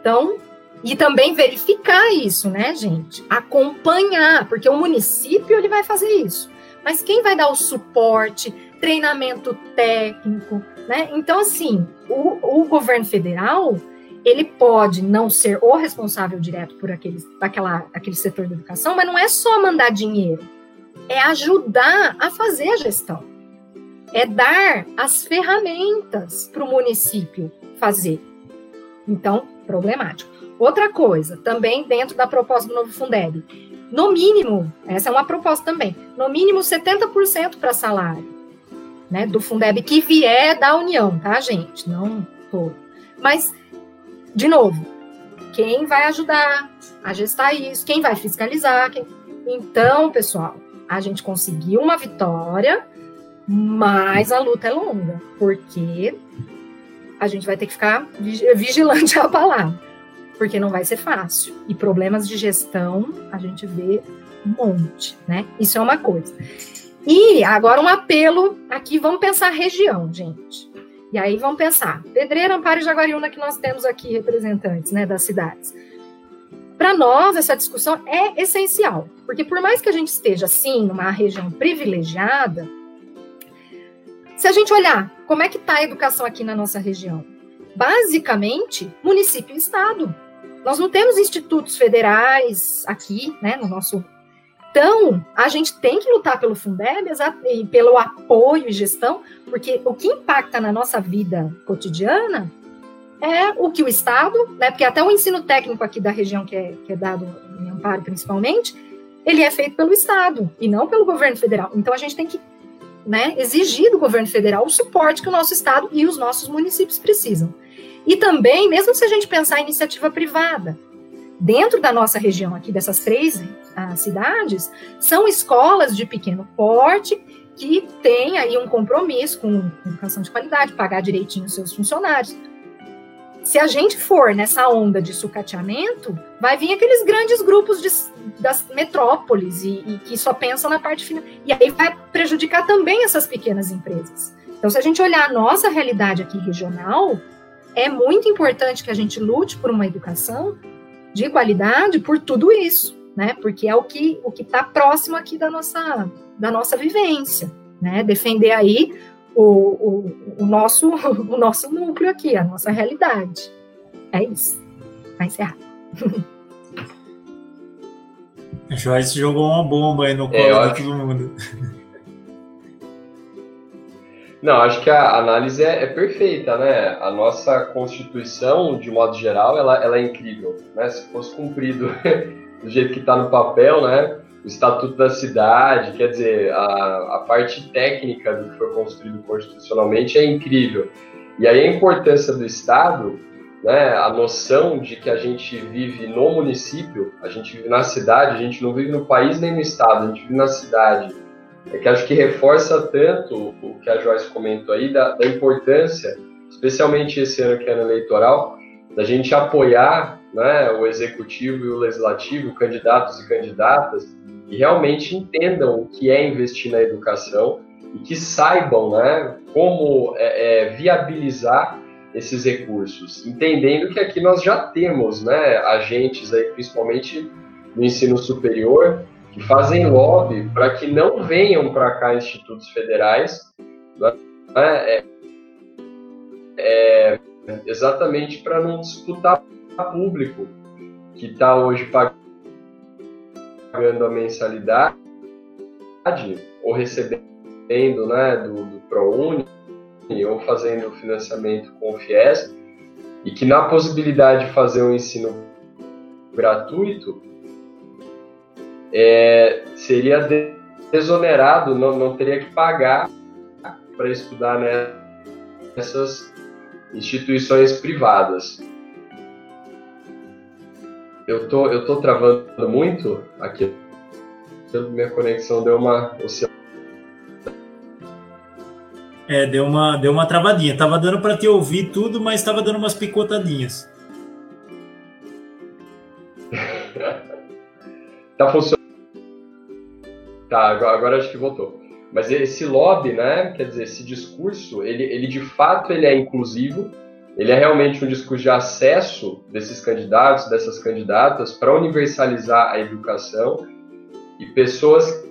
Então, e também verificar isso, né, gente? Acompanhar, porque o município ele vai fazer isso. Mas quem vai dar o suporte, treinamento técnico, né? Então, assim, o, o governo federal ele pode não ser o responsável direto por aquele, aquela, aquele setor da educação, mas não é só mandar dinheiro, é ajudar a fazer a gestão, é dar as ferramentas para o município fazer. Então, problemático. Outra coisa, também dentro da proposta do novo Fundeb, no mínimo, essa é uma proposta também, no mínimo 70% para salário, né, do Fundeb que vier da União, tá, gente? Não todo. Mas de novo, quem vai ajudar a gestar isso? Quem vai fiscalizar? Quem... Então, pessoal, a gente conseguiu uma vitória, mas a luta é longa, porque a gente vai ter que ficar vigilante à palavra, porque não vai ser fácil. E problemas de gestão a gente vê um monte, né? Isso é uma coisa. E agora um apelo aqui, vamos pensar região, gente. E aí vão pensar, Pedreira, Amparo e Jaguariúna que nós temos aqui representantes né, das cidades. Para nós, essa discussão é essencial, porque por mais que a gente esteja, assim, numa região privilegiada, se a gente olhar como é que está a educação aqui na nossa região? Basicamente, município e estado. Nós não temos institutos federais aqui, né, no nosso. Então, a gente tem que lutar pelo Fundeb e pelo apoio e gestão, porque o que impacta na nossa vida cotidiana é o que o Estado, né, porque até o ensino técnico aqui da região, que é, que é dado em Amparo principalmente, ele é feito pelo Estado e não pelo governo federal. Então, a gente tem que né, exigir do governo federal o suporte que o nosso Estado e os nossos municípios precisam. E também, mesmo se a gente pensar em iniciativa privada, dentro da nossa região aqui, dessas três uh, cidades, são escolas de pequeno porte que têm aí um compromisso com educação de qualidade, pagar direitinho os seus funcionários. Se a gente for nessa onda de sucateamento, vai vir aqueles grandes grupos de, das metrópoles e, e que só pensam na parte final. E aí vai prejudicar também essas pequenas empresas. Então, se a gente olhar a nossa realidade aqui regional, é muito importante que a gente lute por uma educação de qualidade por tudo isso, né? Porque é o que o que está próximo aqui da nossa da nossa vivência, né? Defender aí o, o, o nosso o nosso núcleo aqui, a nossa realidade. É isso. Vai encerrar. Joyce jogou uma bomba aí no é, colo é, de todo mundo. Não, acho que a análise é, é, perfeita, né? A nossa Constituição, de modo geral, ela, ela é incrível, né? Se fosse cumprido do jeito que está no papel, né? O Estatuto da Cidade, quer dizer, a, a parte técnica do que foi construído constitucionalmente é incrível. E aí a importância do Estado, né? A noção de que a gente vive no município, a gente vive na cidade, a gente não vive no país nem no Estado, a gente vive na cidade é que acho que reforça tanto o que a Joyce comentou aí, da, da importância, especialmente esse ano que é ano eleitoral, da gente apoiar né, o executivo e o legislativo, candidatos e candidatas, que realmente entendam o que é investir na educação e que saibam né, como é, é, viabilizar esses recursos, entendendo que aqui nós já temos né, agentes aí, principalmente no ensino superior, que fazem lobby para que não venham para cá institutos federais, né, é, é, exatamente para não disputar público que está hoje pagando a mensalidade ou recebendo né, do, do ProUni ou fazendo financiamento com o FIES e que na possibilidade de fazer um ensino gratuito é, seria desonerado, não, não teria que pagar para estudar nessas instituições privadas. Eu tô, eu tô travando muito aqui. Minha conexão deu uma É, deu uma, deu uma travadinha. Tava dando para te ouvir tudo, mas tava dando umas picotadinhas. tá funcionando. Tá, agora acho que voltou. Mas esse lobby, né, quer dizer, esse discurso, ele, ele de fato ele é inclusivo, ele é realmente um discurso de acesso desses candidatos, dessas candidatas, para universalizar a educação e pessoas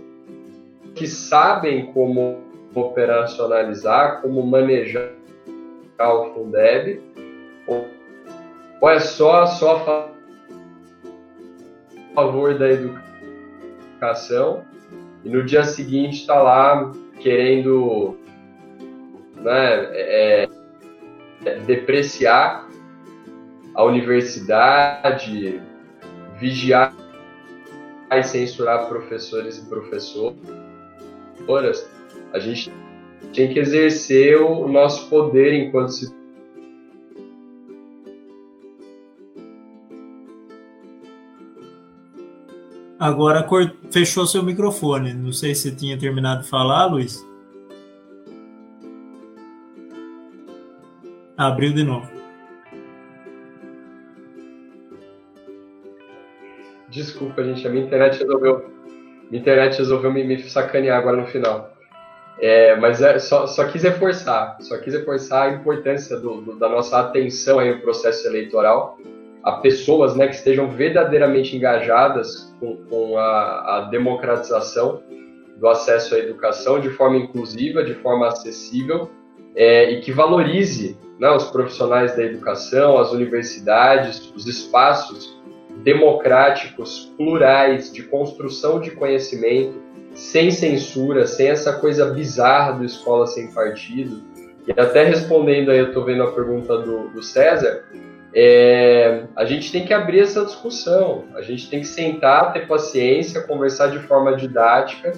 que sabem como operacionalizar, como manejar o Fundeb, ou é só, só a favor da educação e no dia seguinte está lá querendo né, é, depreciar a universidade, vigiar e censurar professores e professoras. A gente tem que exercer o nosso poder enquanto se Agora fechou seu microfone. Não sei se tinha terminado de falar, Luiz. Abriu de novo. Desculpa, gente. A minha internet resolveu. Minha internet resolveu me, me sacanear agora no final. É, mas é, só, só quis reforçar, só quis reforçar a importância do, do, da nossa atenção aí no processo eleitoral a pessoas né, que estejam verdadeiramente engajadas com, com a, a, democratização do acesso à educação de forma inclusiva, de forma acessível, é, e que valorize né, os profissionais da educação, as universidades, os espaços democráticos, plurais, de construção de conhecimento, sem censura, sem essa coisa bizarra do escola sem partido. E até respondendo aí, eu estou vendo a pergunta do, do César, é, a gente tem que abrir essa discussão, a gente tem que sentar, ter paciência, conversar de forma didática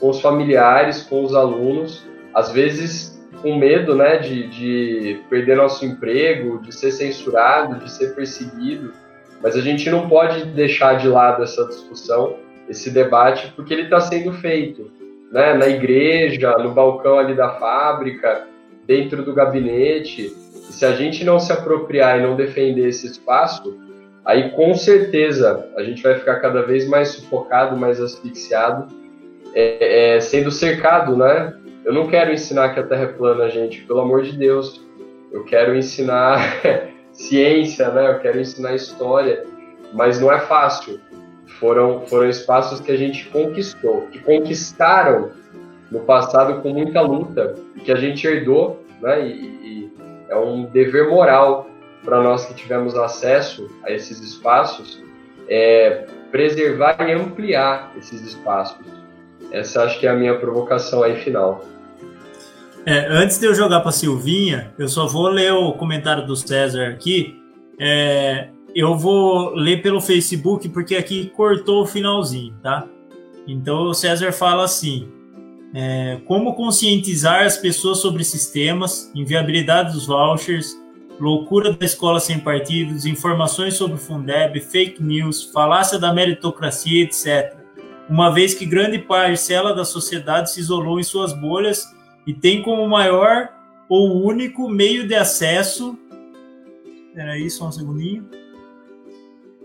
com os familiares, com os alunos, às vezes com medo né, de, de perder nosso emprego, de ser censurado, de ser perseguido, mas a gente não pode deixar de lado essa discussão, esse debate, porque ele está sendo feito né, na igreja, no balcão ali da fábrica, dentro do gabinete. E se a gente não se apropriar e não defender esse espaço, aí com certeza a gente vai ficar cada vez mais sufocado, mais asfixiado, é, é, sendo cercado, né? Eu não quero ensinar que a Terra é plana, gente, pelo amor de Deus. Eu quero ensinar ciência, né? Eu quero ensinar história, mas não é fácil. Foram, foram espaços que a gente conquistou, que conquistaram no passado com muita luta, que a gente herdou, né? E, e é um dever moral para nós que tivemos acesso a esses espaços, é preservar e ampliar esses espaços. Essa acho que é a minha provocação aí final. É, antes de eu jogar para Silvinha, eu só vou ler o comentário do César aqui. É, eu vou ler pelo Facebook porque aqui cortou o finalzinho, tá? Então o César fala assim: é, como conscientizar as pessoas sobre sistemas, inviabilidade dos vouchers, loucura da escola sem partidos, informações sobre o Fundeb, fake news, falácia da meritocracia, etc. Uma vez que grande parcela da sociedade se isolou em suas bolhas e tem como maior ou único meio de acesso. Peraí, só um segundinho.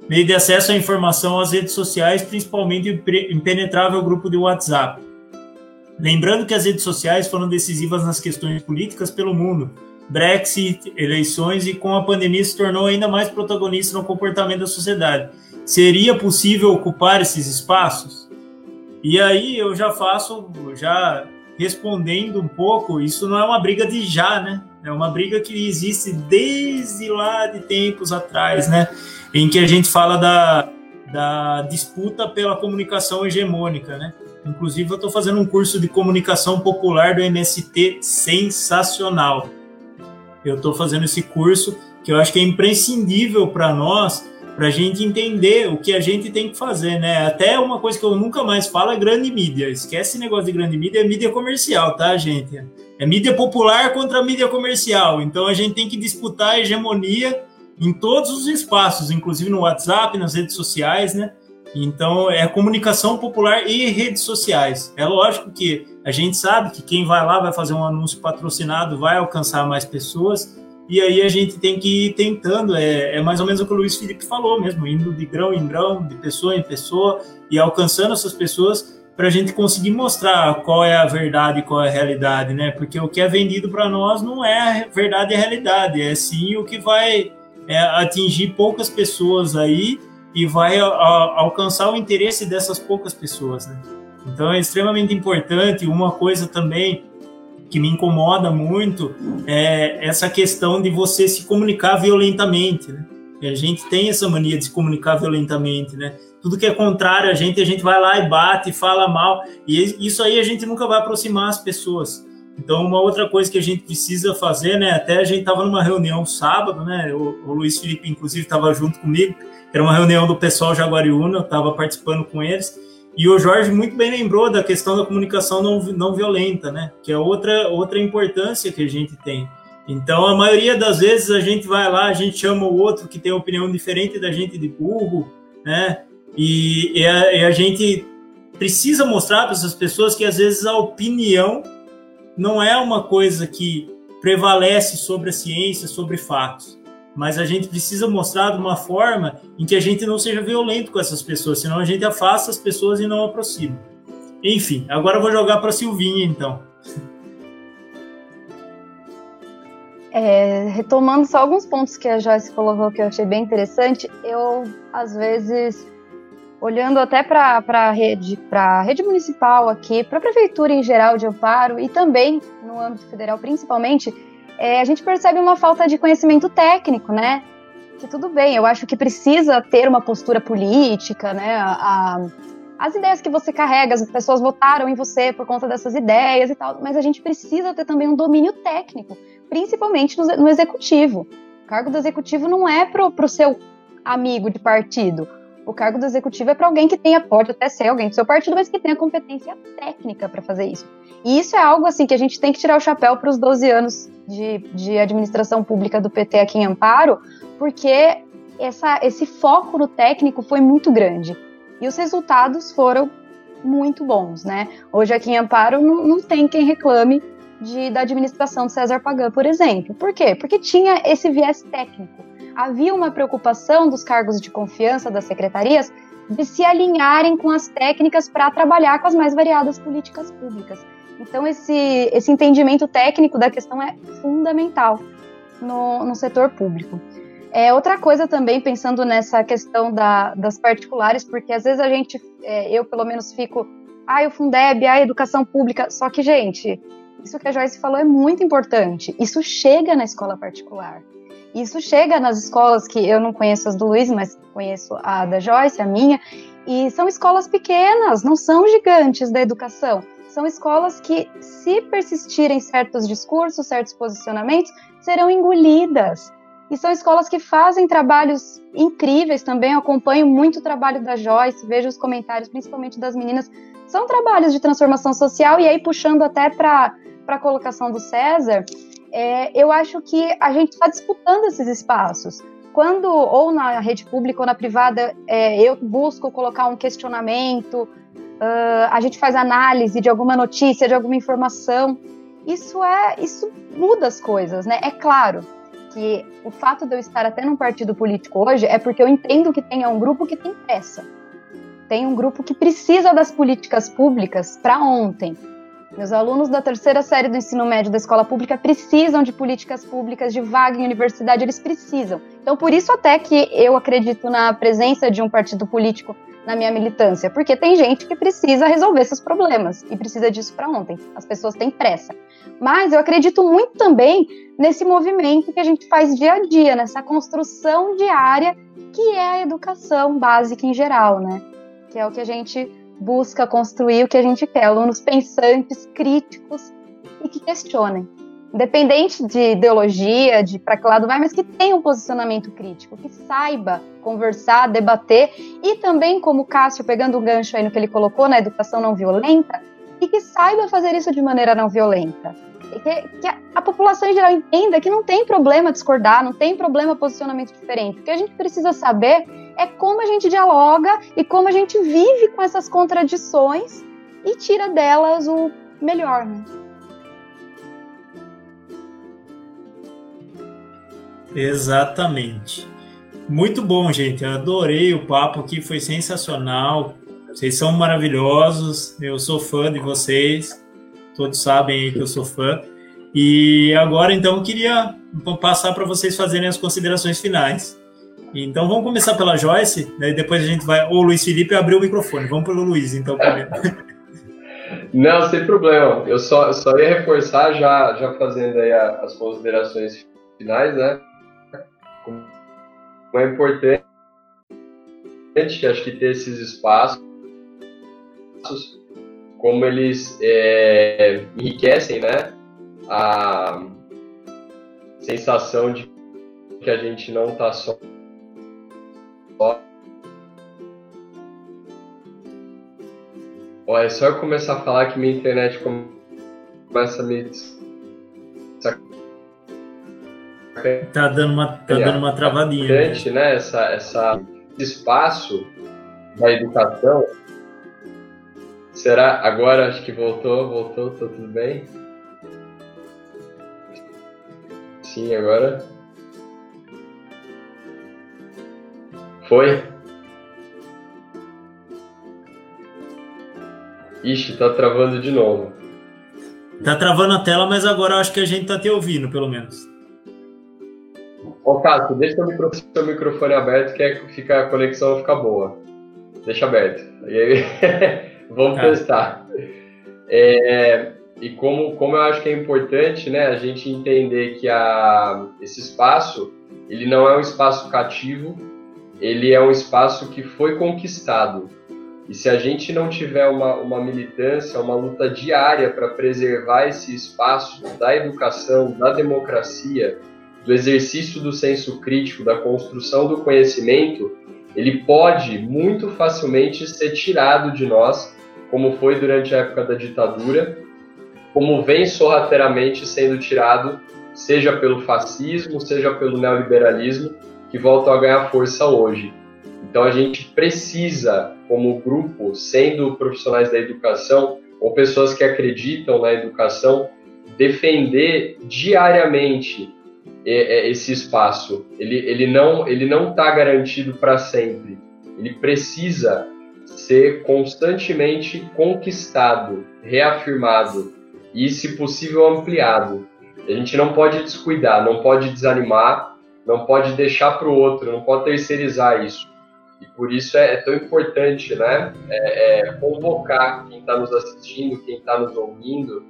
Meio de acesso à informação às redes sociais, principalmente o impenetrável grupo de WhatsApp. Lembrando que as redes sociais foram decisivas nas questões políticas pelo mundo. Brexit, eleições e com a pandemia se tornou ainda mais protagonista no comportamento da sociedade. Seria possível ocupar esses espaços? E aí eu já faço, já respondendo um pouco, isso não é uma briga de já, né? É uma briga que existe desde lá de tempos atrás, né? Em que a gente fala da, da disputa pela comunicação hegemônica, né? Inclusive, eu estou fazendo um curso de comunicação popular do MST sensacional. Eu estou fazendo esse curso que eu acho que é imprescindível para nós para a gente entender o que a gente tem que fazer, né? Até uma coisa que eu nunca mais falo é grande mídia. Esquece esse negócio de grande mídia, é mídia comercial, tá, gente? É mídia popular contra mídia comercial. Então a gente tem que disputar a hegemonia em todos os espaços, inclusive no WhatsApp, nas redes sociais, né? Então é comunicação popular e redes sociais. É lógico que a gente sabe que quem vai lá vai fazer um anúncio patrocinado vai alcançar mais pessoas, e aí a gente tem que ir tentando, é, é mais ou menos o que o Luiz Felipe falou mesmo, indo de grão em grão, de pessoa em pessoa, e alcançando essas pessoas para a gente conseguir mostrar qual é a verdade e qual é a realidade, né? Porque o que é vendido para nós não é a verdade e a realidade, é sim o que vai é, atingir poucas pessoas aí e vai a, a, alcançar o interesse dessas poucas pessoas, né? Então é extremamente importante. Uma coisa também que me incomoda muito é essa questão de você se comunicar violentamente, né? E a gente tem essa mania de se comunicar violentamente, né? Tudo que é contrário a gente, a gente vai lá e bate, fala mal, e isso aí a gente nunca vai aproximar as pessoas. Então, uma outra coisa que a gente precisa fazer, né? Até a gente estava numa reunião sábado, né? O, o Luiz Felipe, inclusive, estava junto comigo. Era uma reunião do pessoal Jaguariúna, eu estava participando com eles. E o Jorge muito bem lembrou da questão da comunicação não, não violenta, né? Que é outra, outra importância que a gente tem. Então, a maioria das vezes a gente vai lá, a gente chama o outro que tem opinião diferente da gente de burro, né? E, e, a, e a gente precisa mostrar para essas pessoas que às vezes a opinião não é uma coisa que prevalece sobre a ciência, sobre fatos mas a gente precisa mostrar de uma forma em que a gente não seja violento com essas pessoas, senão a gente afasta as pessoas e não aproxima. Enfim, agora eu vou jogar para Silvinha, então. É, retomando só alguns pontos que a Joyce colocou que eu achei bem interessante, eu às vezes olhando até para a rede, a rede municipal aqui, para a prefeitura em geral de Amparo e também no âmbito federal principalmente, é, a gente percebe uma falta de conhecimento técnico, né? Que tudo bem, eu acho que precisa ter uma postura política, né? A, a, as ideias que você carrega, as pessoas votaram em você por conta dessas ideias e tal, mas a gente precisa ter também um domínio técnico, principalmente no, no executivo. O cargo do executivo não é para o seu amigo de partido o cargo do executivo é para alguém que tenha, pode até ser alguém do seu partido, mas que tenha competência técnica para fazer isso. E isso é algo assim que a gente tem que tirar o chapéu para os 12 anos de, de administração pública do PT aqui em Amparo, porque essa, esse foco no técnico foi muito grande. E os resultados foram muito bons, né? Hoje aqui em Amparo não, não tem quem reclame de, da administração de César Pagan, por exemplo. Por quê? Porque tinha esse viés técnico havia uma preocupação dos cargos de confiança das secretarias de se alinharem com as técnicas para trabalhar com as mais variadas políticas públicas. Então, esse, esse entendimento técnico da questão é fundamental no, no setor público. É, outra coisa também, pensando nessa questão da, das particulares, porque às vezes a gente, é, eu pelo menos fico, ah, o Fundeb, a educação pública, só que, gente, isso que a Joyce falou é muito importante, isso chega na escola particular. Isso chega nas escolas que eu não conheço as do Luiz, mas conheço a da Joyce, a minha, e são escolas pequenas, não são gigantes da educação. São escolas que, se persistirem certos discursos, certos posicionamentos, serão engolidas. E são escolas que fazem trabalhos incríveis também. Eu acompanho muito o trabalho da Joyce, vejo os comentários, principalmente das meninas. São trabalhos de transformação social, e aí puxando até para a colocação do César, é, eu acho que a gente está disputando esses espaços. Quando, ou na rede pública ou na privada, é, eu busco colocar um questionamento, uh, a gente faz análise de alguma notícia, de alguma informação, isso é, isso muda as coisas, né? É claro que o fato de eu estar até num partido político hoje é porque eu entendo que tem um grupo que tem pressa. Tem um grupo que precisa das políticas públicas para ontem. Meus alunos da terceira série do ensino médio da escola pública precisam de políticas públicas, de vaga em universidade, eles precisam. Então, por isso até que eu acredito na presença de um partido político na minha militância, porque tem gente que precisa resolver seus problemas e precisa disso para ontem. As pessoas têm pressa. Mas eu acredito muito também nesse movimento que a gente faz dia a dia, nessa construção diária que é a educação básica em geral, né? Que é o que a gente busca construir o que a gente quer, alunos pensantes, críticos e que questionem. Independente de ideologia, de para que lado vai, mas que tenha um posicionamento crítico, que saiba conversar, debater e também, como o Cássio, pegando o gancho aí no que ele colocou na educação não violenta, e que saiba fazer isso de maneira não violenta. E que, que a, a, população em geral entenda que não tem problema discordar, não tem problema posicionamento diferente. O que a gente precisa saber é como a gente dialoga e como a gente vive com essas contradições e tira delas o melhor, né? Exatamente. Muito bom, gente. Eu adorei o papo aqui, foi sensacional. Vocês são maravilhosos. Eu sou fã de vocês. Todos sabem aí que eu sou fã. E agora, então, eu queria passar para vocês fazerem as considerações finais. Então vamos começar pela Joyce, daí depois a gente vai. O Luiz Felipe abriu o microfone. Vamos pelo Luiz, então, primeiro. Não, sem problema. Eu só, só ia reforçar, já, já fazendo aí as considerações finais, né? É importante, acho que ter esses espaços, como eles é, enriquecem, né? A sensação de que a gente não está só Olha, é só eu começar a falar que minha internet começa a me. Tá dando uma, tá dando uma travadinha. É importante, né? Essa, essa espaço da educação. Será? Agora acho que voltou, voltou, tá tudo bem? Sim, agora. Foi? Ixi, tá travando de novo. Tá travando a tela, mas agora acho que a gente tá te ouvindo, pelo menos. Ô, Cássio, deixa o microfone, seu microfone aberto que é, fica, a conexão fica boa. deixa aberto. Aí, vamos tá. testar. É, e como, como eu acho que é importante né, a gente entender que a, esse espaço ele não é um espaço cativo, ele é um espaço que foi conquistado. E se a gente não tiver uma, uma militância, uma luta diária para preservar esse espaço da educação, da democracia, do exercício do senso crítico, da construção do conhecimento, ele pode muito facilmente ser tirado de nós, como foi durante a época da ditadura, como vem sorrateiramente sendo tirado, seja pelo fascismo, seja pelo neoliberalismo, que voltam a ganhar força hoje. Então a gente precisa, como grupo, sendo profissionais da educação ou pessoas que acreditam na educação, defender diariamente esse espaço. Ele, ele não ele não está garantido para sempre. Ele precisa ser constantemente conquistado, reafirmado e, se possível, ampliado. A gente não pode descuidar, não pode desanimar, não pode deixar para o outro, não pode terceirizar isso. E por isso é, é tão importante, né, é, é convocar quem está nos assistindo, quem está nos ouvindo,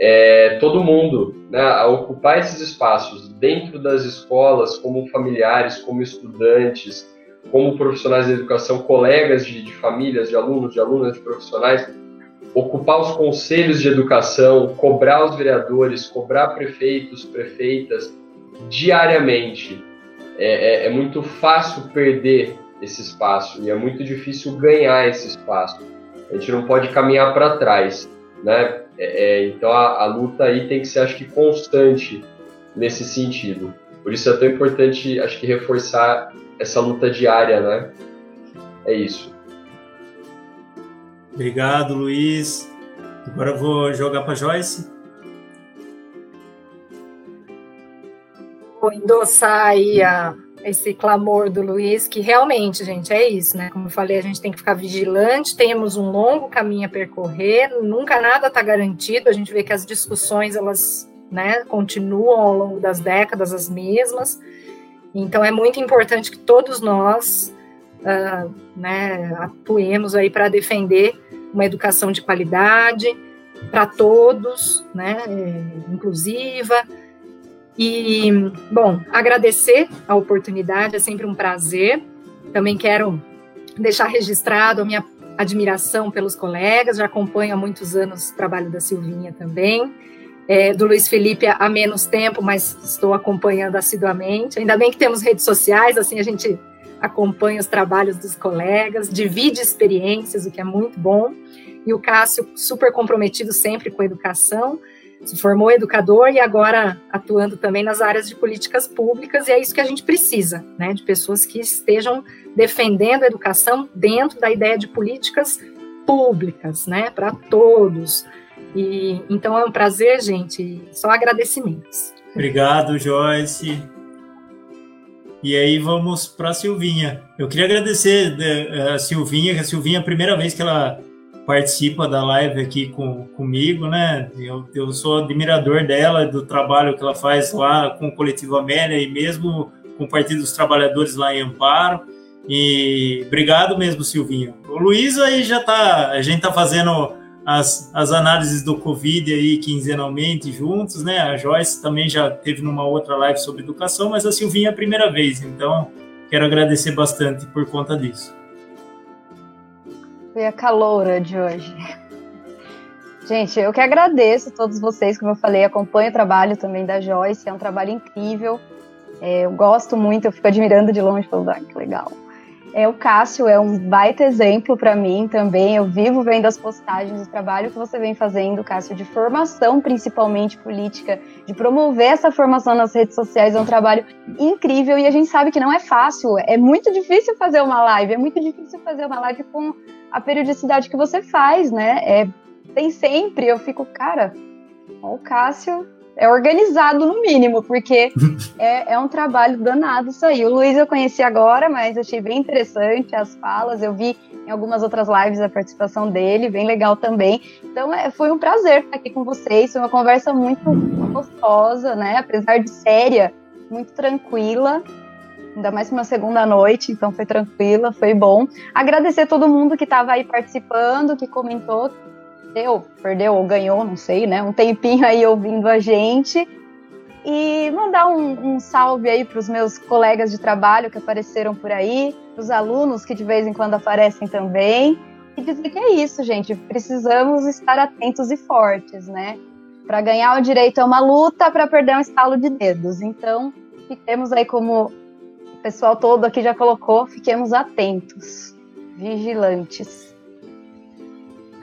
é, todo mundo, né, a ocupar esses espaços dentro das escolas, como familiares, como estudantes, como profissionais da educação, colegas de, de famílias, de alunos, de alunas, de profissionais, ocupar os conselhos de educação, cobrar os vereadores, cobrar prefeitos, prefeitas diariamente. É, é, é muito fácil perder esse espaço e é muito difícil ganhar esse espaço. A gente não pode caminhar para trás, né? É, é, então a, a, luta aí tem que ser, acho que, constante nesse sentido. Por isso é tão importante, acho que, reforçar essa luta diária, né? É isso. Obrigado, Luiz. Agora eu vou jogar para Joyce. Vou endossar aí a, esse clamor do Luiz, que realmente, gente, é isso, né? Como eu falei, a gente tem que ficar vigilante, temos um longo caminho a percorrer, nunca nada está garantido, a gente vê que as discussões, elas né, continuam ao longo das décadas as mesmas, então é muito importante que todos nós uh, né, atuemos aí para defender uma educação de qualidade para todos, né, inclusiva, e, bom, agradecer a oportunidade, é sempre um prazer. Também quero deixar registrado a minha admiração pelos colegas, já acompanho há muitos anos o trabalho da Silvinha também. É, do Luiz Felipe há menos tempo, mas estou acompanhando assiduamente. Ainda bem que temos redes sociais, assim a gente acompanha os trabalhos dos colegas, divide experiências, o que é muito bom. E o Cássio, super comprometido sempre com a educação se formou educador e agora atuando também nas áreas de políticas públicas, e é isso que a gente precisa, né, de pessoas que estejam defendendo a educação dentro da ideia de políticas públicas, né, para todos. E então é um prazer, gente, só agradecimentos. Obrigado, Joyce. E aí vamos para a Silvinha. Eu queria agradecer né, a Silvinha, que a Silvinha é a primeira vez que ela participa da live aqui com, comigo, né? Eu, eu sou admirador dela, do trabalho que ela faz lá com o Coletivo Amélia e mesmo com o Partido dos Trabalhadores lá em Amparo. E obrigado mesmo, Silvinho. O Luiz aí já tá, a gente tá fazendo as, as análises do Covid aí quinzenalmente juntos, né? A Joyce também já teve numa outra live sobre educação, mas a Silvinha é a primeira vez, então quero agradecer bastante por conta disso. Foi a caloura de hoje. Gente, eu que agradeço a todos vocês, como eu falei, acompanho o trabalho também da Joyce, é um trabalho incrível. É, eu gosto muito, eu fico admirando de longe, falando, ah, que legal. É, o Cássio é um baita exemplo para mim também. Eu vivo vendo as postagens, o trabalho que você vem fazendo, Cássio, de formação, principalmente política, de promover essa formação nas redes sociais. É um trabalho incrível e a gente sabe que não é fácil. É muito difícil fazer uma live, é muito difícil fazer uma live com a periodicidade que você faz, né? É, tem sempre, eu fico, cara, o Cássio é organizado no mínimo, porque é, é, um trabalho danado isso aí. O Luiz eu conheci agora, mas achei bem interessante as falas, eu vi em algumas outras lives a participação dele, bem legal também. Então é, foi um prazer estar aqui com vocês, foi uma conversa muito gostosa, né? Apesar de séria, muito tranquila. ainda mais uma segunda noite, então foi tranquila, foi bom. Agradecer todo mundo que estava aí participando, que comentou, deu, perdeu ou ganhou, não sei, né? Um tempinho aí ouvindo a gente. E mandar um, um salve aí para os meus colegas de trabalho que apareceram por aí, para os alunos que de vez em quando aparecem também. E dizer que é isso, gente. Precisamos estar atentos e fortes, né? Para ganhar o direito é uma luta, para perder é um estalo de dedos. Então, fiquemos aí como o pessoal todo aqui já colocou, fiquemos atentos, vigilantes.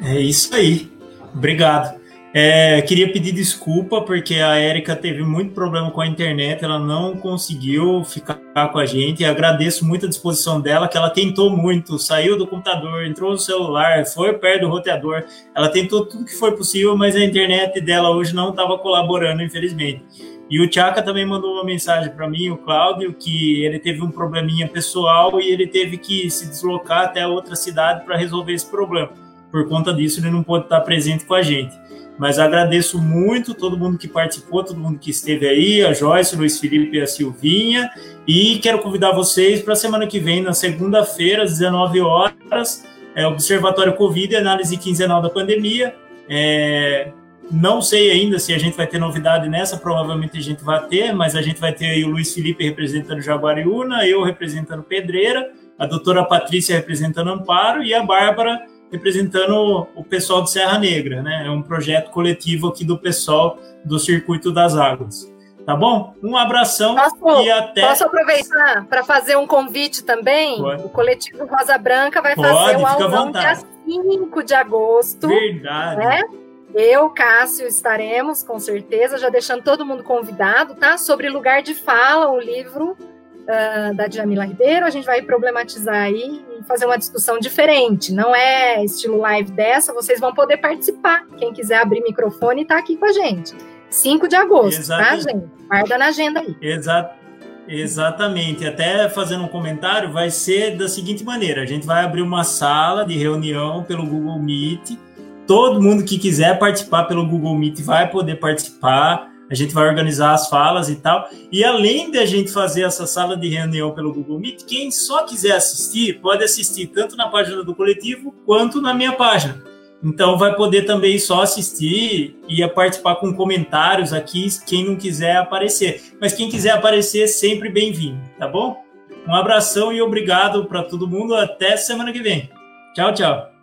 É isso aí. Obrigado. É, queria pedir desculpa porque a Érica teve muito problema com a internet, ela não conseguiu ficar com a gente. Agradeço muito a disposição dela, que ela tentou muito, saiu do computador, entrou no celular, foi perto do roteador. Ela tentou tudo que foi possível, mas a internet dela hoje não estava colaborando, infelizmente. E o Tchaka também mandou uma mensagem para mim, o Cláudio, que ele teve um probleminha pessoal e ele teve que se deslocar até outra cidade para resolver esse problema. Por conta disso, ele não pôde estar presente com a gente. Mas agradeço muito todo mundo que participou, todo mundo que esteve aí, a Joyce, o Luiz Felipe e a Silvinha. E quero convidar vocês para a semana que vem, na segunda-feira, às 19 horas, é, Observatório Covid e Análise Quinzenal da Pandemia. É, não sei ainda se a gente vai ter novidade nessa, provavelmente a gente vai ter, mas a gente vai ter o Luiz Felipe representando Jaguariúna, eu representando Pedreira, a doutora Patrícia representando Amparo e a Bárbara representando o pessoal de Serra Negra, né? É um projeto coletivo aqui do pessoal do Circuito das Águas. Tá bom? Um abração posso, e até. Posso aproveitar para fazer um convite também? Pode. O coletivo Rosa Branca vai Pode, fazer o aulão dia 5 de agosto. Verdade. Né? Eu, Cássio, estaremos, com certeza, já deixando todo mundo convidado, tá? Sobre lugar de fala, o livro uh, da Djamila Ribeiro, a gente vai problematizar aí e fazer uma discussão diferente. Não é estilo live dessa, vocês vão poder participar. Quem quiser abrir microfone está aqui com a gente. 5 de agosto, tá, Exatamente. tá, gente? Guarda na agenda aí. Exato. Exatamente. Até fazendo um comentário, vai ser da seguinte maneira: a gente vai abrir uma sala de reunião pelo Google Meet. Todo mundo que quiser participar pelo Google Meet vai poder participar a gente vai organizar as falas e tal. E além de a gente fazer essa sala de reunião pelo Google Meet, quem só quiser assistir, pode assistir tanto na página do coletivo quanto na minha página. Então vai poder também só assistir e participar com comentários aqui, quem não quiser aparecer. Mas quem quiser aparecer, sempre bem-vindo, tá bom? Um abração e obrigado para todo mundo. Até semana que vem. Tchau, tchau.